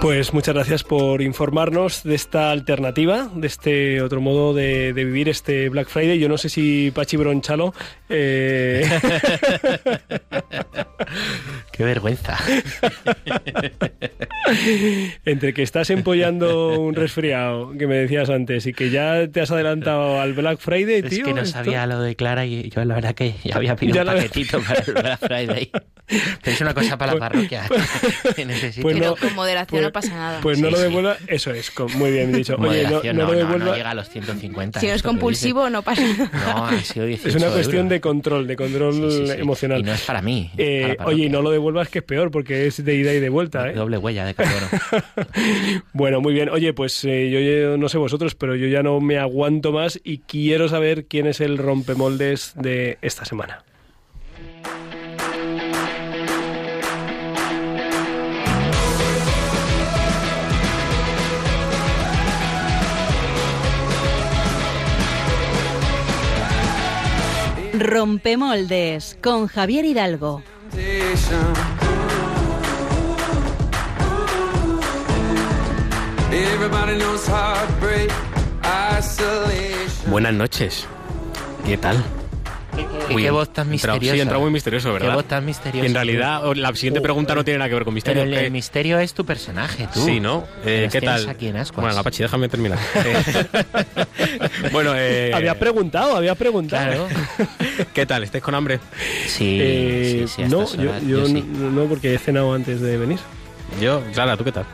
Pues muchas gracias por informarnos de esta alternativa, de este otro modo de, vivir este Black Friday. Yo no sé si Pachi Bronchalo... Eh... (laughs) Qué vergüenza. (laughs) Entre que estás empollando un resfriado, que me decías antes, y que ya te has adelantado al Black Friday, es tío. Es que no esto... sabía lo de Clara y yo la verdad que ya había pedido ya un paquetito la... para el Black Friday. Pero es una cosa para la parroquia. (laughs) que necesito. Pues no, Pero con moderación pues, no pasa nada. Pues no Sí, lo sí. devuelva, eso es, con- muy bien dicho. Oye, no, Moderación, no no, lo devuelva. no llega a los 150. Si no es compulsivo, no pasa nada. No, ha sido 18 Es una cuestión euros. de control, de control Sí, sí, sí. emocional. Y no es para mí. Eh, para oye, y no lo devuelvas que es peor, porque es de ida y de vuelta, ¿eh? Doble huella de carbono. (laughs) Bueno, muy bien. Oye, pues eh, yo, yo no sé vosotros, pero yo ya no me aguanto más y quiero saber quién es el rompemoldes de esta semana. Rompemoldes con Javier Hidalgo. Buenas noches. ¿Qué tal? ¿Qué, qué voz tan Entra- misteriosa. sí, entra muy misterioso, ¿verdad? Qué voz tan misteriosa. En realidad, la siguiente pregunta no tiene nada que ver con misterio. Pero el, Eh, el misterio es tu personaje, tú. Sí, ¿no? Eh, ¿Qué tal? aquí en Ascuas. Bueno, Apache, déjame terminar. (laughs) Eh, (laughs) bueno, eh, Había preguntado, había preguntado. Claro. ¿qué tal? ¿Estáis con hambre? Sí, Eh, sí, sí, no, estas yo, horas, yo yo sí. no, no, porque he cenado antes de venir. Yo, Clara, ¿tú qué tal?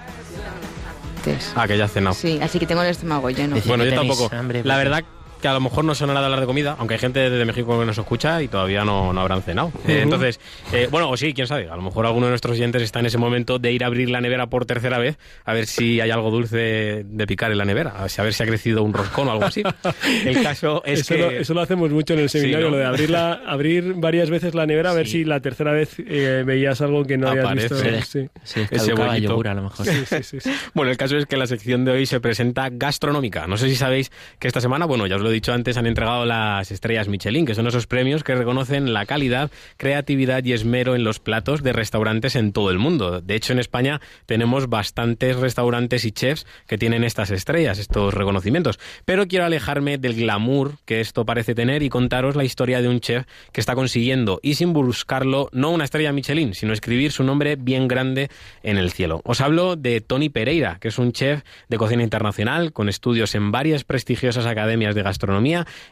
Ah, que ya has cenado. Sí, así que tengo el estómago lleno. Bueno, yo tampoco. hambre, la verdad que a lo mejor no suena nada hablar de comida, aunque hay gente de México que nos escucha y todavía no, no habrán cenado. Eh, Ujú. entonces, eh, bueno, o sí, quién sabe. A lo mejor alguno de nuestros oyentes está en ese momento de ir a abrir la nevera por tercera vez a ver si hay algo dulce de picar en la nevera, a ver si, ha crecido un roscón o algo así. (laughs) El caso es eso, que... lo, eso lo hacemos mucho en el seminario, ¿no? lo de abrir, la- (laughs) abrir varias veces la nevera a ver Sí. si la tercera vez eh, veías algo que no habías Aparece. visto. Sí. Sí, Ese yogur a lo mejor. Sí, sí, sí, sí. (laughs) Bueno, el caso es que la sección de hoy se presenta gastronómica. No sé si sabéis que esta semana, bueno, ya os lo dicho antes, han entregado las estrellas Michelin, que son esos premios que reconocen la calidad, creatividad y esmero en los platos de restaurantes en todo el mundo. De hecho, en España tenemos bastantes restaurantes y chefs que tienen estas estrellas, estos reconocimientos. Pero quiero alejarme del glamour que esto parece tener y contaros la historia de un chef que está consiguiendo, y sin buscarlo, no una estrella Michelin, sino escribir su nombre bien grande en el cielo. Os hablo de Tony Pereira, que es un chef de cocina internacional con estudios en varias prestigiosas academias de gastronomía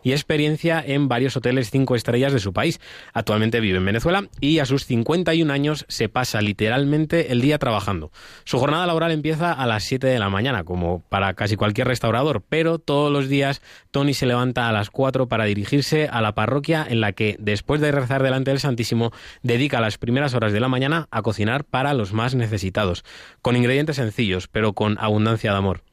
y experiencia en varios hoteles cinco estrellas de su país. Actualmente vive en Venezuela y a sus 51 años se pasa literalmente el día trabajando. Su jornada laboral empieza a las 7 de la mañana, como para casi cualquier restaurador, pero todos los días Tony se levanta a las 4 para dirigirse a la parroquia en la que, después de rezar delante del Santísimo, dedica las primeras horas de la mañana a cocinar para los más necesitados, con ingredientes sencillos, pero con abundancia de amor.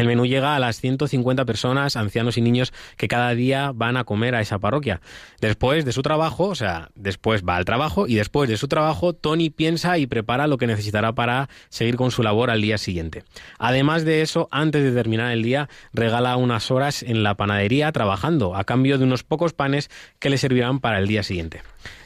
El menú llega a las 150 personas, ancianos y niños, que cada día van a comer a esa parroquia. Después de su trabajo, o sea, después va al trabajo y después de su trabajo, Tony piensa y prepara lo que necesitará para seguir con su labor al día siguiente. Además de eso, antes de terminar el día, regala unas horas en la panadería trabajando, a cambio de unos pocos panes que le servirán para el día siguiente.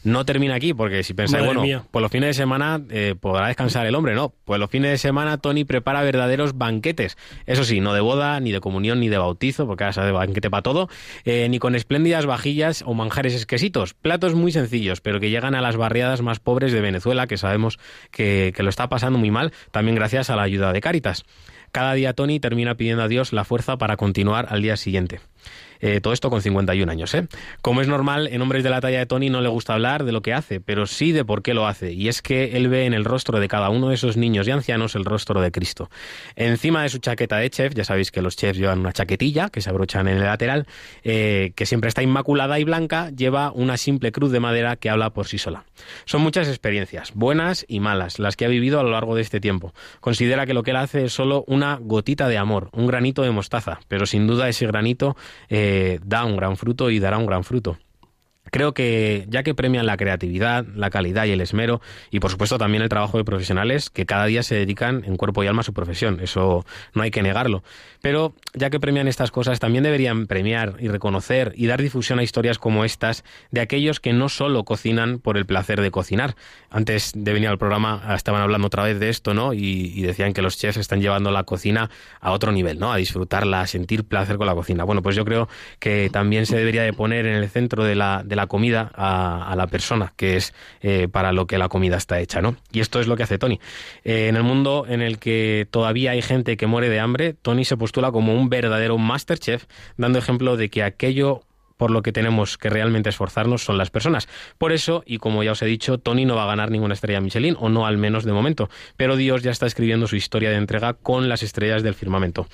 No termina aquí, porque si pensáis, Madre bueno, mía. pues los fines de semana eh, podrá descansar el hombre, no. Pues los fines de semana Tony prepara verdaderos banquetes. Eso sí, no de boda, ni de comunión, ni de bautizo, porque ahora se hace banquete para todo, eh, ni con espléndidas vajillas o manjares exquisitos. Platos muy sencillos, pero que llegan a las barriadas más pobres de Venezuela, que sabemos que, que lo está pasando muy mal, también gracias a la ayuda de Cáritas. Cada día Tony termina pidiendo a Dios la fuerza para continuar al día siguiente. Eh, todo esto con 51 años, ¿eh? Como es normal, en hombres de la talla de Tony no le gusta hablar de lo que hace, pero sí de por qué lo hace. Y es que él ve en el rostro de cada uno de esos niños y ancianos el rostro de Cristo. Encima de su chaqueta de chef, ya sabéis que los chefs llevan una chaquetilla que se abrochan en el lateral, eh, que siempre está inmaculada y blanca, lleva una simple cruz de madera que habla por sí sola. Son muchas experiencias, buenas y malas, las que ha vivido a lo largo de este tiempo. Considera que lo que él hace es solo una gotita de amor, un granito de mostaza, pero sin duda ese granito eh, da un gran fruto y dará un gran fruto. Creo que ya que premian la creatividad, la calidad y el esmero, y por supuesto también el trabajo de profesionales que cada día se dedican en cuerpo y alma a su profesión, eso no hay que negarlo. Pero ya que premian estas cosas, también deberían premiar y reconocer y dar difusión a historias como estas de aquellos que no solo cocinan por el placer de cocinar. Antes de venir al programa estaban hablando otra vez de esto, ¿no? Y, decían que los chefs están llevando la cocina a otro nivel, ¿no? A disfrutarla, a sentir placer con la cocina. Bueno, pues yo creo que también se debería de poner en el centro de la, la comida a, a la persona, que es eh, para lo que la comida está hecha, ¿no? Y esto es lo que hace Tony. Eh, en el mundo en el que todavía hay gente que muere de hambre, Tony se postula como un verdadero masterchef, dando ejemplo de que aquello por lo que tenemos que realmente esforzarnos son las personas. Por eso, y como ya os he dicho, Tony no va a ganar ninguna estrella Michelin, o no al menos de momento, pero Dios ya está escribiendo su historia de entrega con las estrellas del firmamento.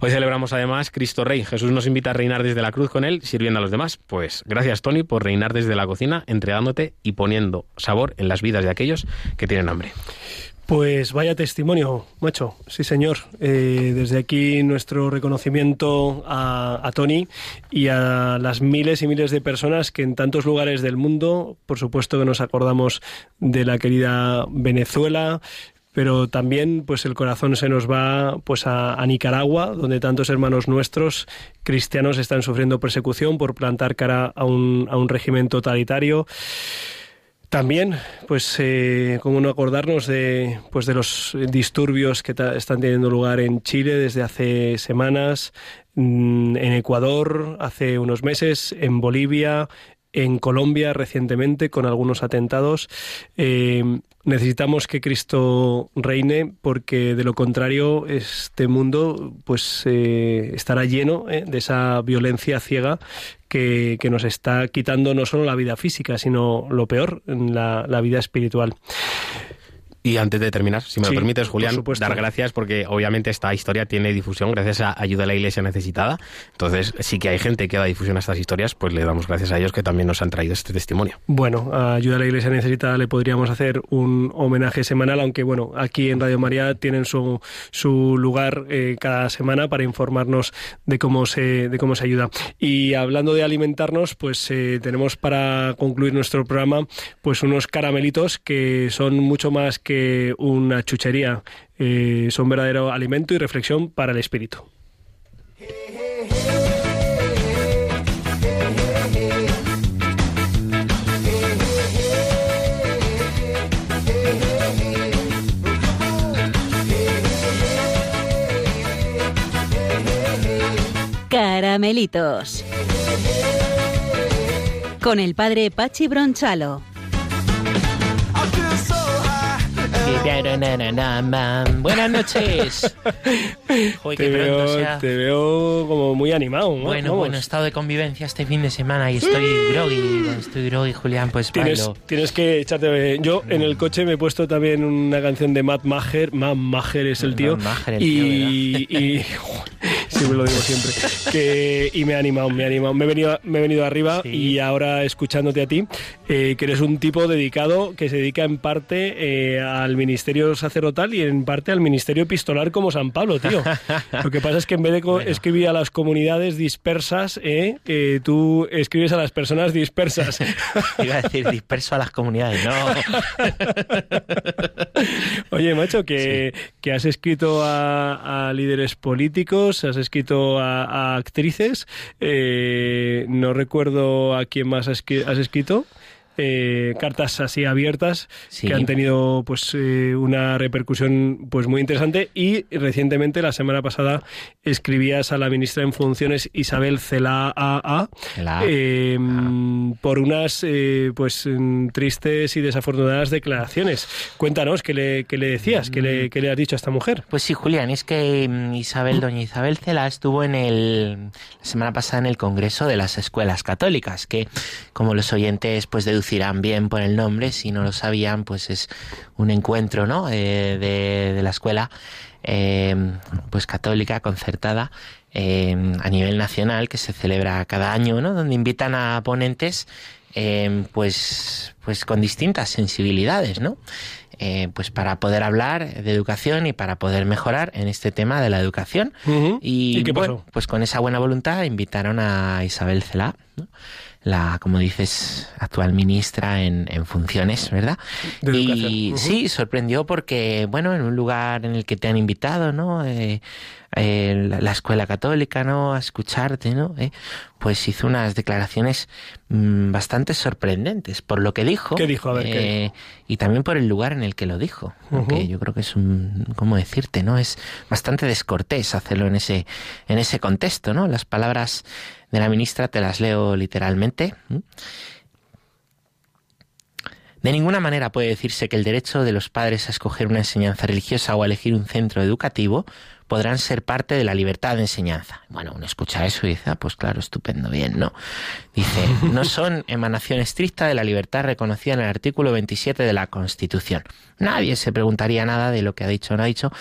Hoy celebramos además Cristo Rey. Jesús nos invita a reinar desde la cruz con él, sirviendo a los demás. Pues gracias Tony por reinar desde la cocina, entregándote y poniendo sabor en las vidas de aquellos que tienen hambre. Pues vaya testimonio, macho. Sí, señor. Eh, desde aquí nuestro reconocimiento a, Tony y a las miles y miles de personas que en tantos lugares del mundo, por supuesto que nos acordamos de la querida Venezuela, pero también pues el corazón se nos va pues a, a, Nicaragua donde tantos hermanos nuestros cristianos están sufriendo persecución por plantar cara a un, a un régimen totalitario también, pues, eh, como no acordarnos de, pues, de los disturbios que están teniendo lugar en Chile desde hace semanas, en Ecuador hace unos meses, en Bolivia, en Colombia recientemente con algunos atentados. Eh, necesitamos que Cristo reine porque de lo contrario este mundo pues eh, estará lleno eh, de esa violencia ciega que, que, nos está quitando no solo la vida física sino lo peor, la, la vida espiritual. Y antes de terminar, si me sí, lo permites, Julián, dar gracias porque obviamente esta historia tiene difusión gracias a Ayuda a la Iglesia Necesitada. Entonces, sí que hay gente que da difusión a estas historias, pues le damos gracias a ellos que también nos han traído este testimonio. Bueno, a Ayuda a la Iglesia Necesitada le podríamos hacer un homenaje semanal, aunque bueno, aquí en Radio María tienen su, su lugar eh, cada semana para informarnos de cómo se, de cómo se ayuda. Y hablando de alimentarnos, pues eh, tenemos para concluir nuestro programa pues unos caramelitos que son mucho más que una chuchería. Eh, son verdadero alimento y reflexión para el espíritu. Caramelitos. Con el padre Pachi Bronchalo. Buenas noches. (laughs) Joder, te, veo, sea... te, veo, como muy animado. ¿no? Bueno, Vamos. bueno, estado de convivencia este fin de semana y estoy groggy. Estoy groggy, Julián, pues tienes, bailo. tienes que echarte. Yo en el coche me he puesto también una canción de Matt Maher. Matt Maher es el tío. Maher, el y, tío, y (laughs) siempre lo digo siempre. Que, y me ha animado, me ha animado. Me he venido, me he venido arriba sí. y ahora escuchándote a ti, eh, que eres un tipo dedicado que se dedica en parte eh, al ministerio sacerdotal y en parte al ministerio epistolar como San Pablo, tío. (laughs) Lo que pasa es que en vez de bueno. escribir a las comunidades dispersas, eh, eh, tú escribes a las personas dispersas. (laughs) Iba a decir disperso a las comunidades, no. (laughs) Oye, macho, que, sí. que has escrito a, a, líderes políticos, has escrito a, a actrices, eh, no recuerdo a quién más has escrito eh, cartas así abiertas sí. que han tenido pues eh, una repercusión pues muy interesante. Y recientemente la semana pasada escribías a la ministra en funciones Isabel Cela AA eh, ah. por unas eh, pues tristes y desafortunadas declaraciones. Cuéntanos qué le, qué le decías qué le, qué le has dicho a esta mujer pues sí Julián es que mm, Isabel doña Isabel Cela estuvo en el la semana pasada en el Congreso de las Escuelas Católicas que como los oyentes pues deducirán bien por el nombre, si no lo sabían, pues es un encuentro ¿no? eh, de, de, la escuela eh, pues católica concertada eh, a nivel nacional que se celebra cada año, ¿no? donde invitan a ponentes pues, pues con distintas sensibilidades, ¿no? Eh, pues para poder hablar de educación y para poder mejorar en este tema de la educación. Uh -huh. Y, ¿Y qué bueno, pues con esa buena voluntad invitaron a Isabel Celá, ¿no? La, como dices, actual ministra en, en funciones, ¿verdad? De y uh -huh. sí, sorprendió porque, bueno, en un lugar en el que te han invitado, ¿no? Eh, eh, la, la, escuela católica, ¿no? A escucharte, ¿no? Eh, pues hizo unas declaraciones mmm, bastante sorprendentes por lo que dijo. ¿Qué dijo? A ver, ¿qué y también por el lugar en el que lo dijo. Uh -huh. Que yo creo que es un, ¿cómo decirte, no? Es bastante descortés hacerlo en ese, en ese contexto, ¿no? Las palabras de la ministra te las leo literalmente. De ninguna manera puede decirse que el derecho de los padres a escoger una enseñanza religiosa o a elegir un centro educativo podrán ser parte de la libertad de enseñanza. Bueno, uno escucha eso y dice, ah, pues claro, estupendo, bien, ¿no? Dice, (laughs) no son emanación estricta de la libertad reconocida en el artículo 27 de la Constitución. Nadie se preguntaría nada de lo que ha dicho o no ha dicho,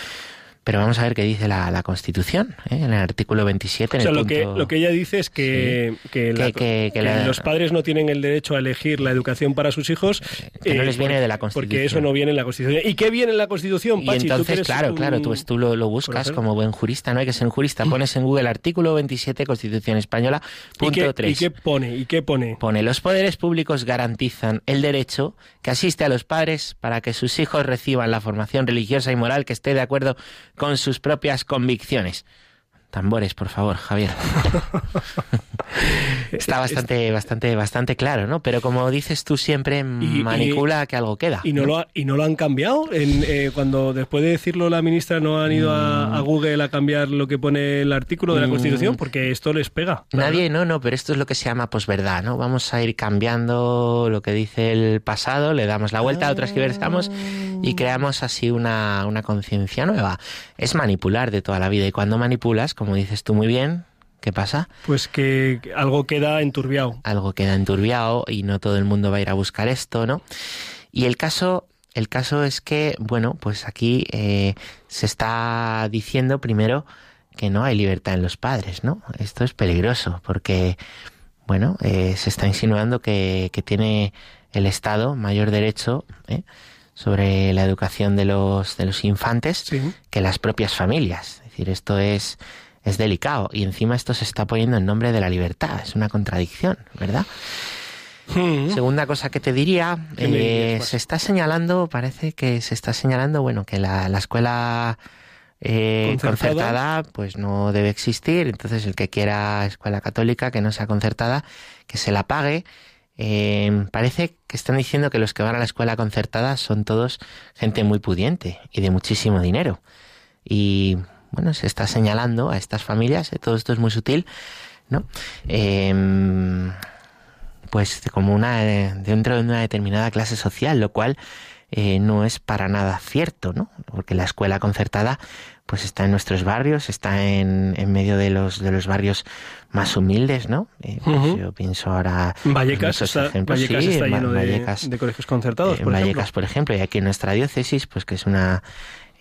pero vamos a ver qué dice la, la Constitución, ¿eh? en el artículo 27. En o sea, el lo, punto... que, lo que ella dice es que, sí. que, la, que, que la... los padres no tienen el derecho a elegir la educación para sus hijos. Que no les viene de la Constitución. Porque eso no viene en la Constitución. ¿Y qué viene en la Constitución, Pachi? Y entonces, claro, un... claro, tú, tú lo, lo buscas como buen jurista, no hay que ser un jurista. (laughs) Pones en Google artículo 27 Constitución Española, punto ¿Y qué, 3. ¿Y qué pone? ¿Y qué pone? Pone, los poderes públicos garantizan el derecho que asiste a los padres para que sus hijos reciban la formación religiosa y moral que esté de acuerdo con sus propias convicciones. Tambores, por favor, Javier. (laughs) Está bastante, bastante, bastante claro, ¿no? Pero como dices tú siempre, manipula que algo queda. Y no, Lo, y no lo han cambiado. En, eh, cuando después de decirlo la ministra no han ido a, Mm. Google a cambiar lo que pone el artículo de la Mm. Constitución porque esto les pega. Nadie, no, no, pero esto es lo que se llama posverdad, ¿no? Vamos a ir cambiando lo que dice el pasado, le damos la vuelta, otras que versamos y creamos así una, una conciencia nueva. Es manipular de toda la vida y cuando manipulas, como dices tú muy bien, ¿qué pasa? Pues que algo queda enturbiado. Algo queda enturbiado y no todo el mundo va a ir a buscar esto, ¿no? Y el caso, el caso es que, bueno, pues aquí eh, se está diciendo primero que no hay libertad en los padres, ¿no? Esto es peligroso porque, bueno, eh, se está insinuando que, que tiene el Estado mayor derecho ¿eh? Sobre la educación de los, de los infantes que las propias familias. Es decir, esto es, es delicado y encima esto se está poniendo en nombre de la libertad. Es una contradicción, ¿verdad? Segunda cosa que te diría, ¿Qué me eh, se está señalando, parece que se está señalando, bueno, que la, la escuela eh, Concertada. concertada pues no debe existir, entonces el que quiera escuela católica que no sea concertada, que se la pague. Eh, parece que están diciendo que los que van a la escuela concertada son todos gente muy pudiente y de muchísimo dinero. Y bueno, se está señalando a estas familias, eh, todo esto es muy sutil, ¿no? Em, pues como una eh, dentro de una determinada clase social, lo cual eh, no es para nada cierto, ¿no? Porque la escuela concertada pues está en nuestros barrios, está en, en medio de los de los barrios más humildes, ¿no? Eh, pues. Yo pienso ahora Vallecas, está, ejemplos, Vallecas sí, está lleno de, Vallecas, de colegios concertados, en por Vallecas, ejemplo. por ejemplo, y aquí en nuestra diócesis, pues que es una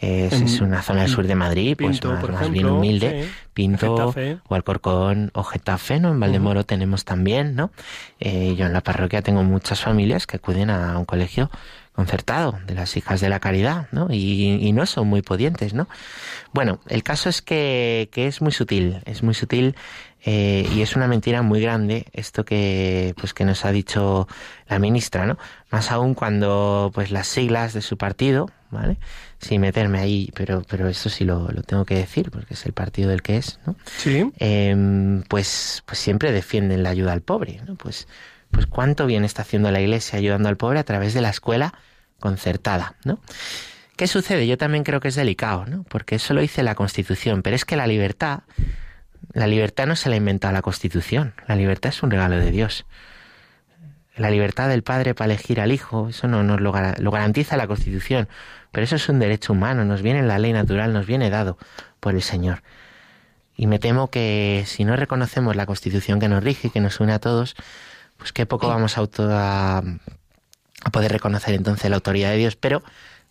es, En es una zona del sur de Madrid, pues más, bien humilde. sí. Pinto Getafe. o Alcorcón o Getafe, ¿no? En Valdemoro tenemos también, ¿no? Eh, yo en la parroquia tengo muchas familias que acuden a un colegio concertado de las hijas de la caridad, ¿no? Y, y no son muy pudientes, ¿no? Bueno, el caso es que, que es muy sutil, es muy sutil eh, y es una mentira muy grande esto que, pues, que nos ha dicho la ministra, ¿no? Más aún cuando, pues, las siglas de su partido, ¿vale? Sin meterme ahí, pero, pero eso sí lo, lo tengo que decir, porque es el partido del que es, ¿no? Sí. Em, pues, pues siempre defienden la ayuda al pobre, ¿no? Pues, pues cuánto bien está haciendo la Iglesia ayudando al pobre a través de la escuela concertada, ¿no? ¿Qué sucede? Yo también creo que es delicado, ¿no? Porque eso lo dice la Constitución, pero es que la libertad, la libertad no se la ha inventado la Constitución, la libertad es un regalo de Dios. La libertad del padre para elegir al hijo, eso no nos lo, lo garantiza la Constitución, pero eso es un derecho humano, nos viene en la ley natural, nos viene dado por el Señor. Y me temo que si no reconocemos la Constitución que nos rige y que nos une a todos, pues qué poco vamos a, auto- a, a poder reconocer entonces la autoridad de Dios. Pero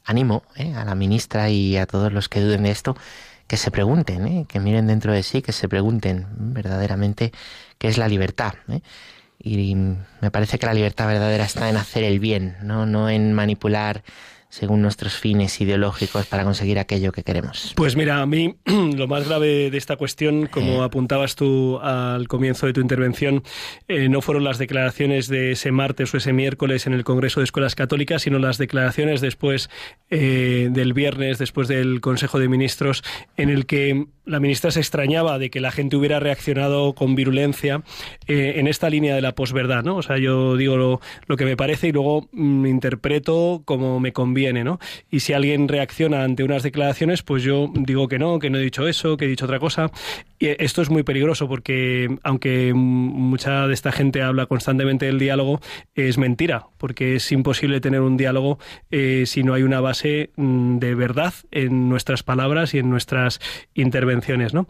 animo ¿eh? a la ministra y a todos los que duden de esto que se pregunten, ¿eh? que miren dentro de sí, que se pregunten verdaderamente qué es la libertad. ¿eh? Y me parece que la libertad verdadera está en hacer el bien, no, no en manipular según nuestros fines ideológicos para conseguir aquello que queremos. Pues mira, a mí (clears throat) lo más grave de esta cuestión, como apuntabas tú al comienzo de tu intervención, eh, no fueron las declaraciones de ese martes o ese miércoles en el Congreso de Escuelas Católicas, sino las declaraciones después eh, del viernes, después del Consejo de Ministros, en el que la ministra se extrañaba de que la gente hubiera reaccionado con virulencia eh, en esta línea de la posverdad, ¿no? O sea, yo digo lo, lo que me parece y luego mm, interpreto como me conviene, ¿no? Y si alguien reacciona ante unas declaraciones, pues yo digo que no, que no he dicho eso, que he dicho otra cosa. Y esto es muy peligroso porque aunque mucha de esta gente habla constantemente del diálogo, es mentira, porque es imposible tener un diálogo eh, si no hay una base mm, de verdad en nuestras palabras y en nuestras intervenciones, ¿no?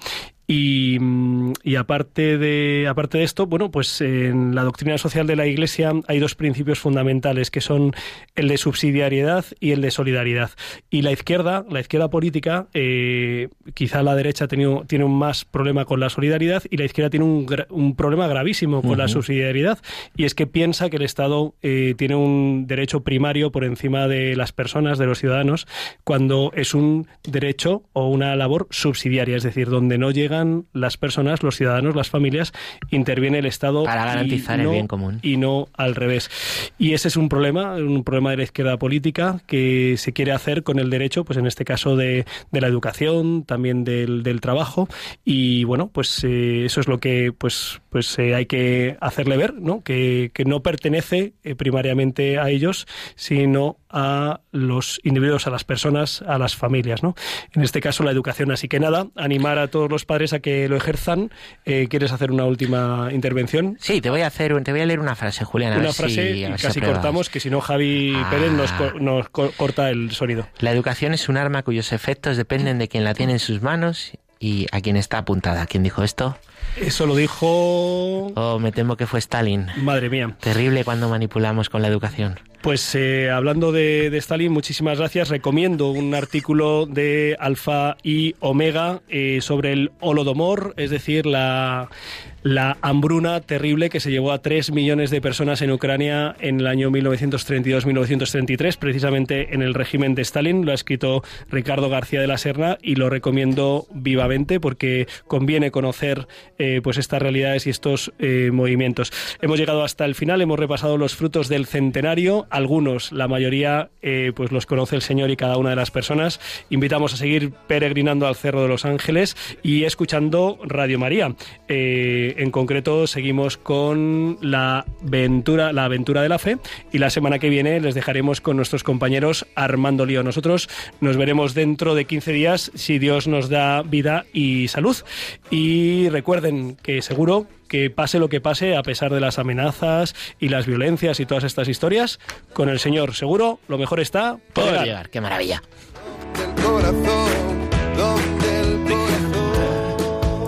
Y, mm, y aparte de aparte de esto, bueno, pues en la doctrina social de la Iglesia hay dos principios fundamentales que son el de subsidiariedad y el de solidaridad. Y la izquierda, la izquierda política, eh, quizá la derecha ha tenido, tiene un más problema con la solidaridad y la izquierda tiene un, un problema gravísimo con la subsidiariedad y es que piensa que el Estado eh, tiene un derecho primario por encima de las personas, de los ciudadanos, cuando es un derecho o una labor subsidiaria, es decir, donde no llegan llegan las personas, los ciudadanos, las familias, interviene el Estado Para garantizar el bien común. y no al revés. Y ese es un problema, un problema de la izquierda política que se quiere hacer con el derecho, pues en este caso de, de la educación, también del, del trabajo. Y bueno, pues eh, eso es lo que pues, pues eh, hay que hacerle ver, ¿no? Que, que no pertenece eh, primariamente a ellos, sino a los individuos, a las personas, a las familias, ¿no? En este caso la educación. Así que nada, animar a todos los padres a que lo ejerzan. Eh, ¿Quieres hacer una última intervención? Sí, te voy a hacer, un- te voy a leer una frase, Julián. a una ver si- frase a y ver si casi cortamos, que si no Javi Ah. Pérez nos, nos co- corta el sonido. La educación es un arma cuyos efectos dependen de quien la tiene en sus manos y a quien está apuntada. ¿Quién dijo esto? Eso lo dijo... Oh, me temo que fue Stalin. Madre mía. Terrible cuando manipulamos con la educación. Pues eh, hablando de, de Stalin, muchísimas gracias. Recomiendo un artículo de Alfa y Omega eh, sobre el Holodomor, es decir, la, la hambruna terrible que se llevó a 3 millones de personas en Ucrania en el año 1932-1933, precisamente en el régimen de Stalin. Lo ha escrito Ricardo García de la Serna y lo recomiendo vivamente porque conviene conocer eh, pues estas realidades y estos eh, movimientos. Hemos llegado hasta el final, hemos repasado los frutos del centenario, algunos, la mayoría, eh, pues los conoce el Señor y cada una de las personas. Invitamos a seguir peregrinando al Cerro de los Ángeles y escuchando Radio María. En concreto, seguimos con la aventura, la aventura de la fe y la semana que viene les dejaremos con nuestros compañeros Armando Lío. Nosotros nos veremos dentro de 15 días si Dios nos da vida y salud. Y recuerden que seguro que pase lo que pase, a pesar de las amenazas y las violencias y todas estas historias, con el Señor seguro lo mejor está por llegar, qué maravilla.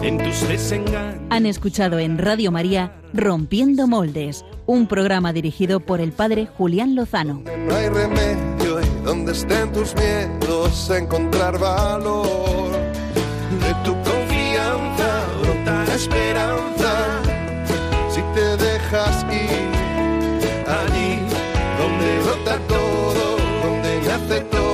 En tus desengaños. Han escuchado en Radio María Rompiendo Moldes, un programa dirigido por el padre Julián Lozano. No hay remedio y donde estén tus miedos encontrar valor. De tu confianza brota la esperanza. Si te dejas ir allí donde brota todo, donde nace todo,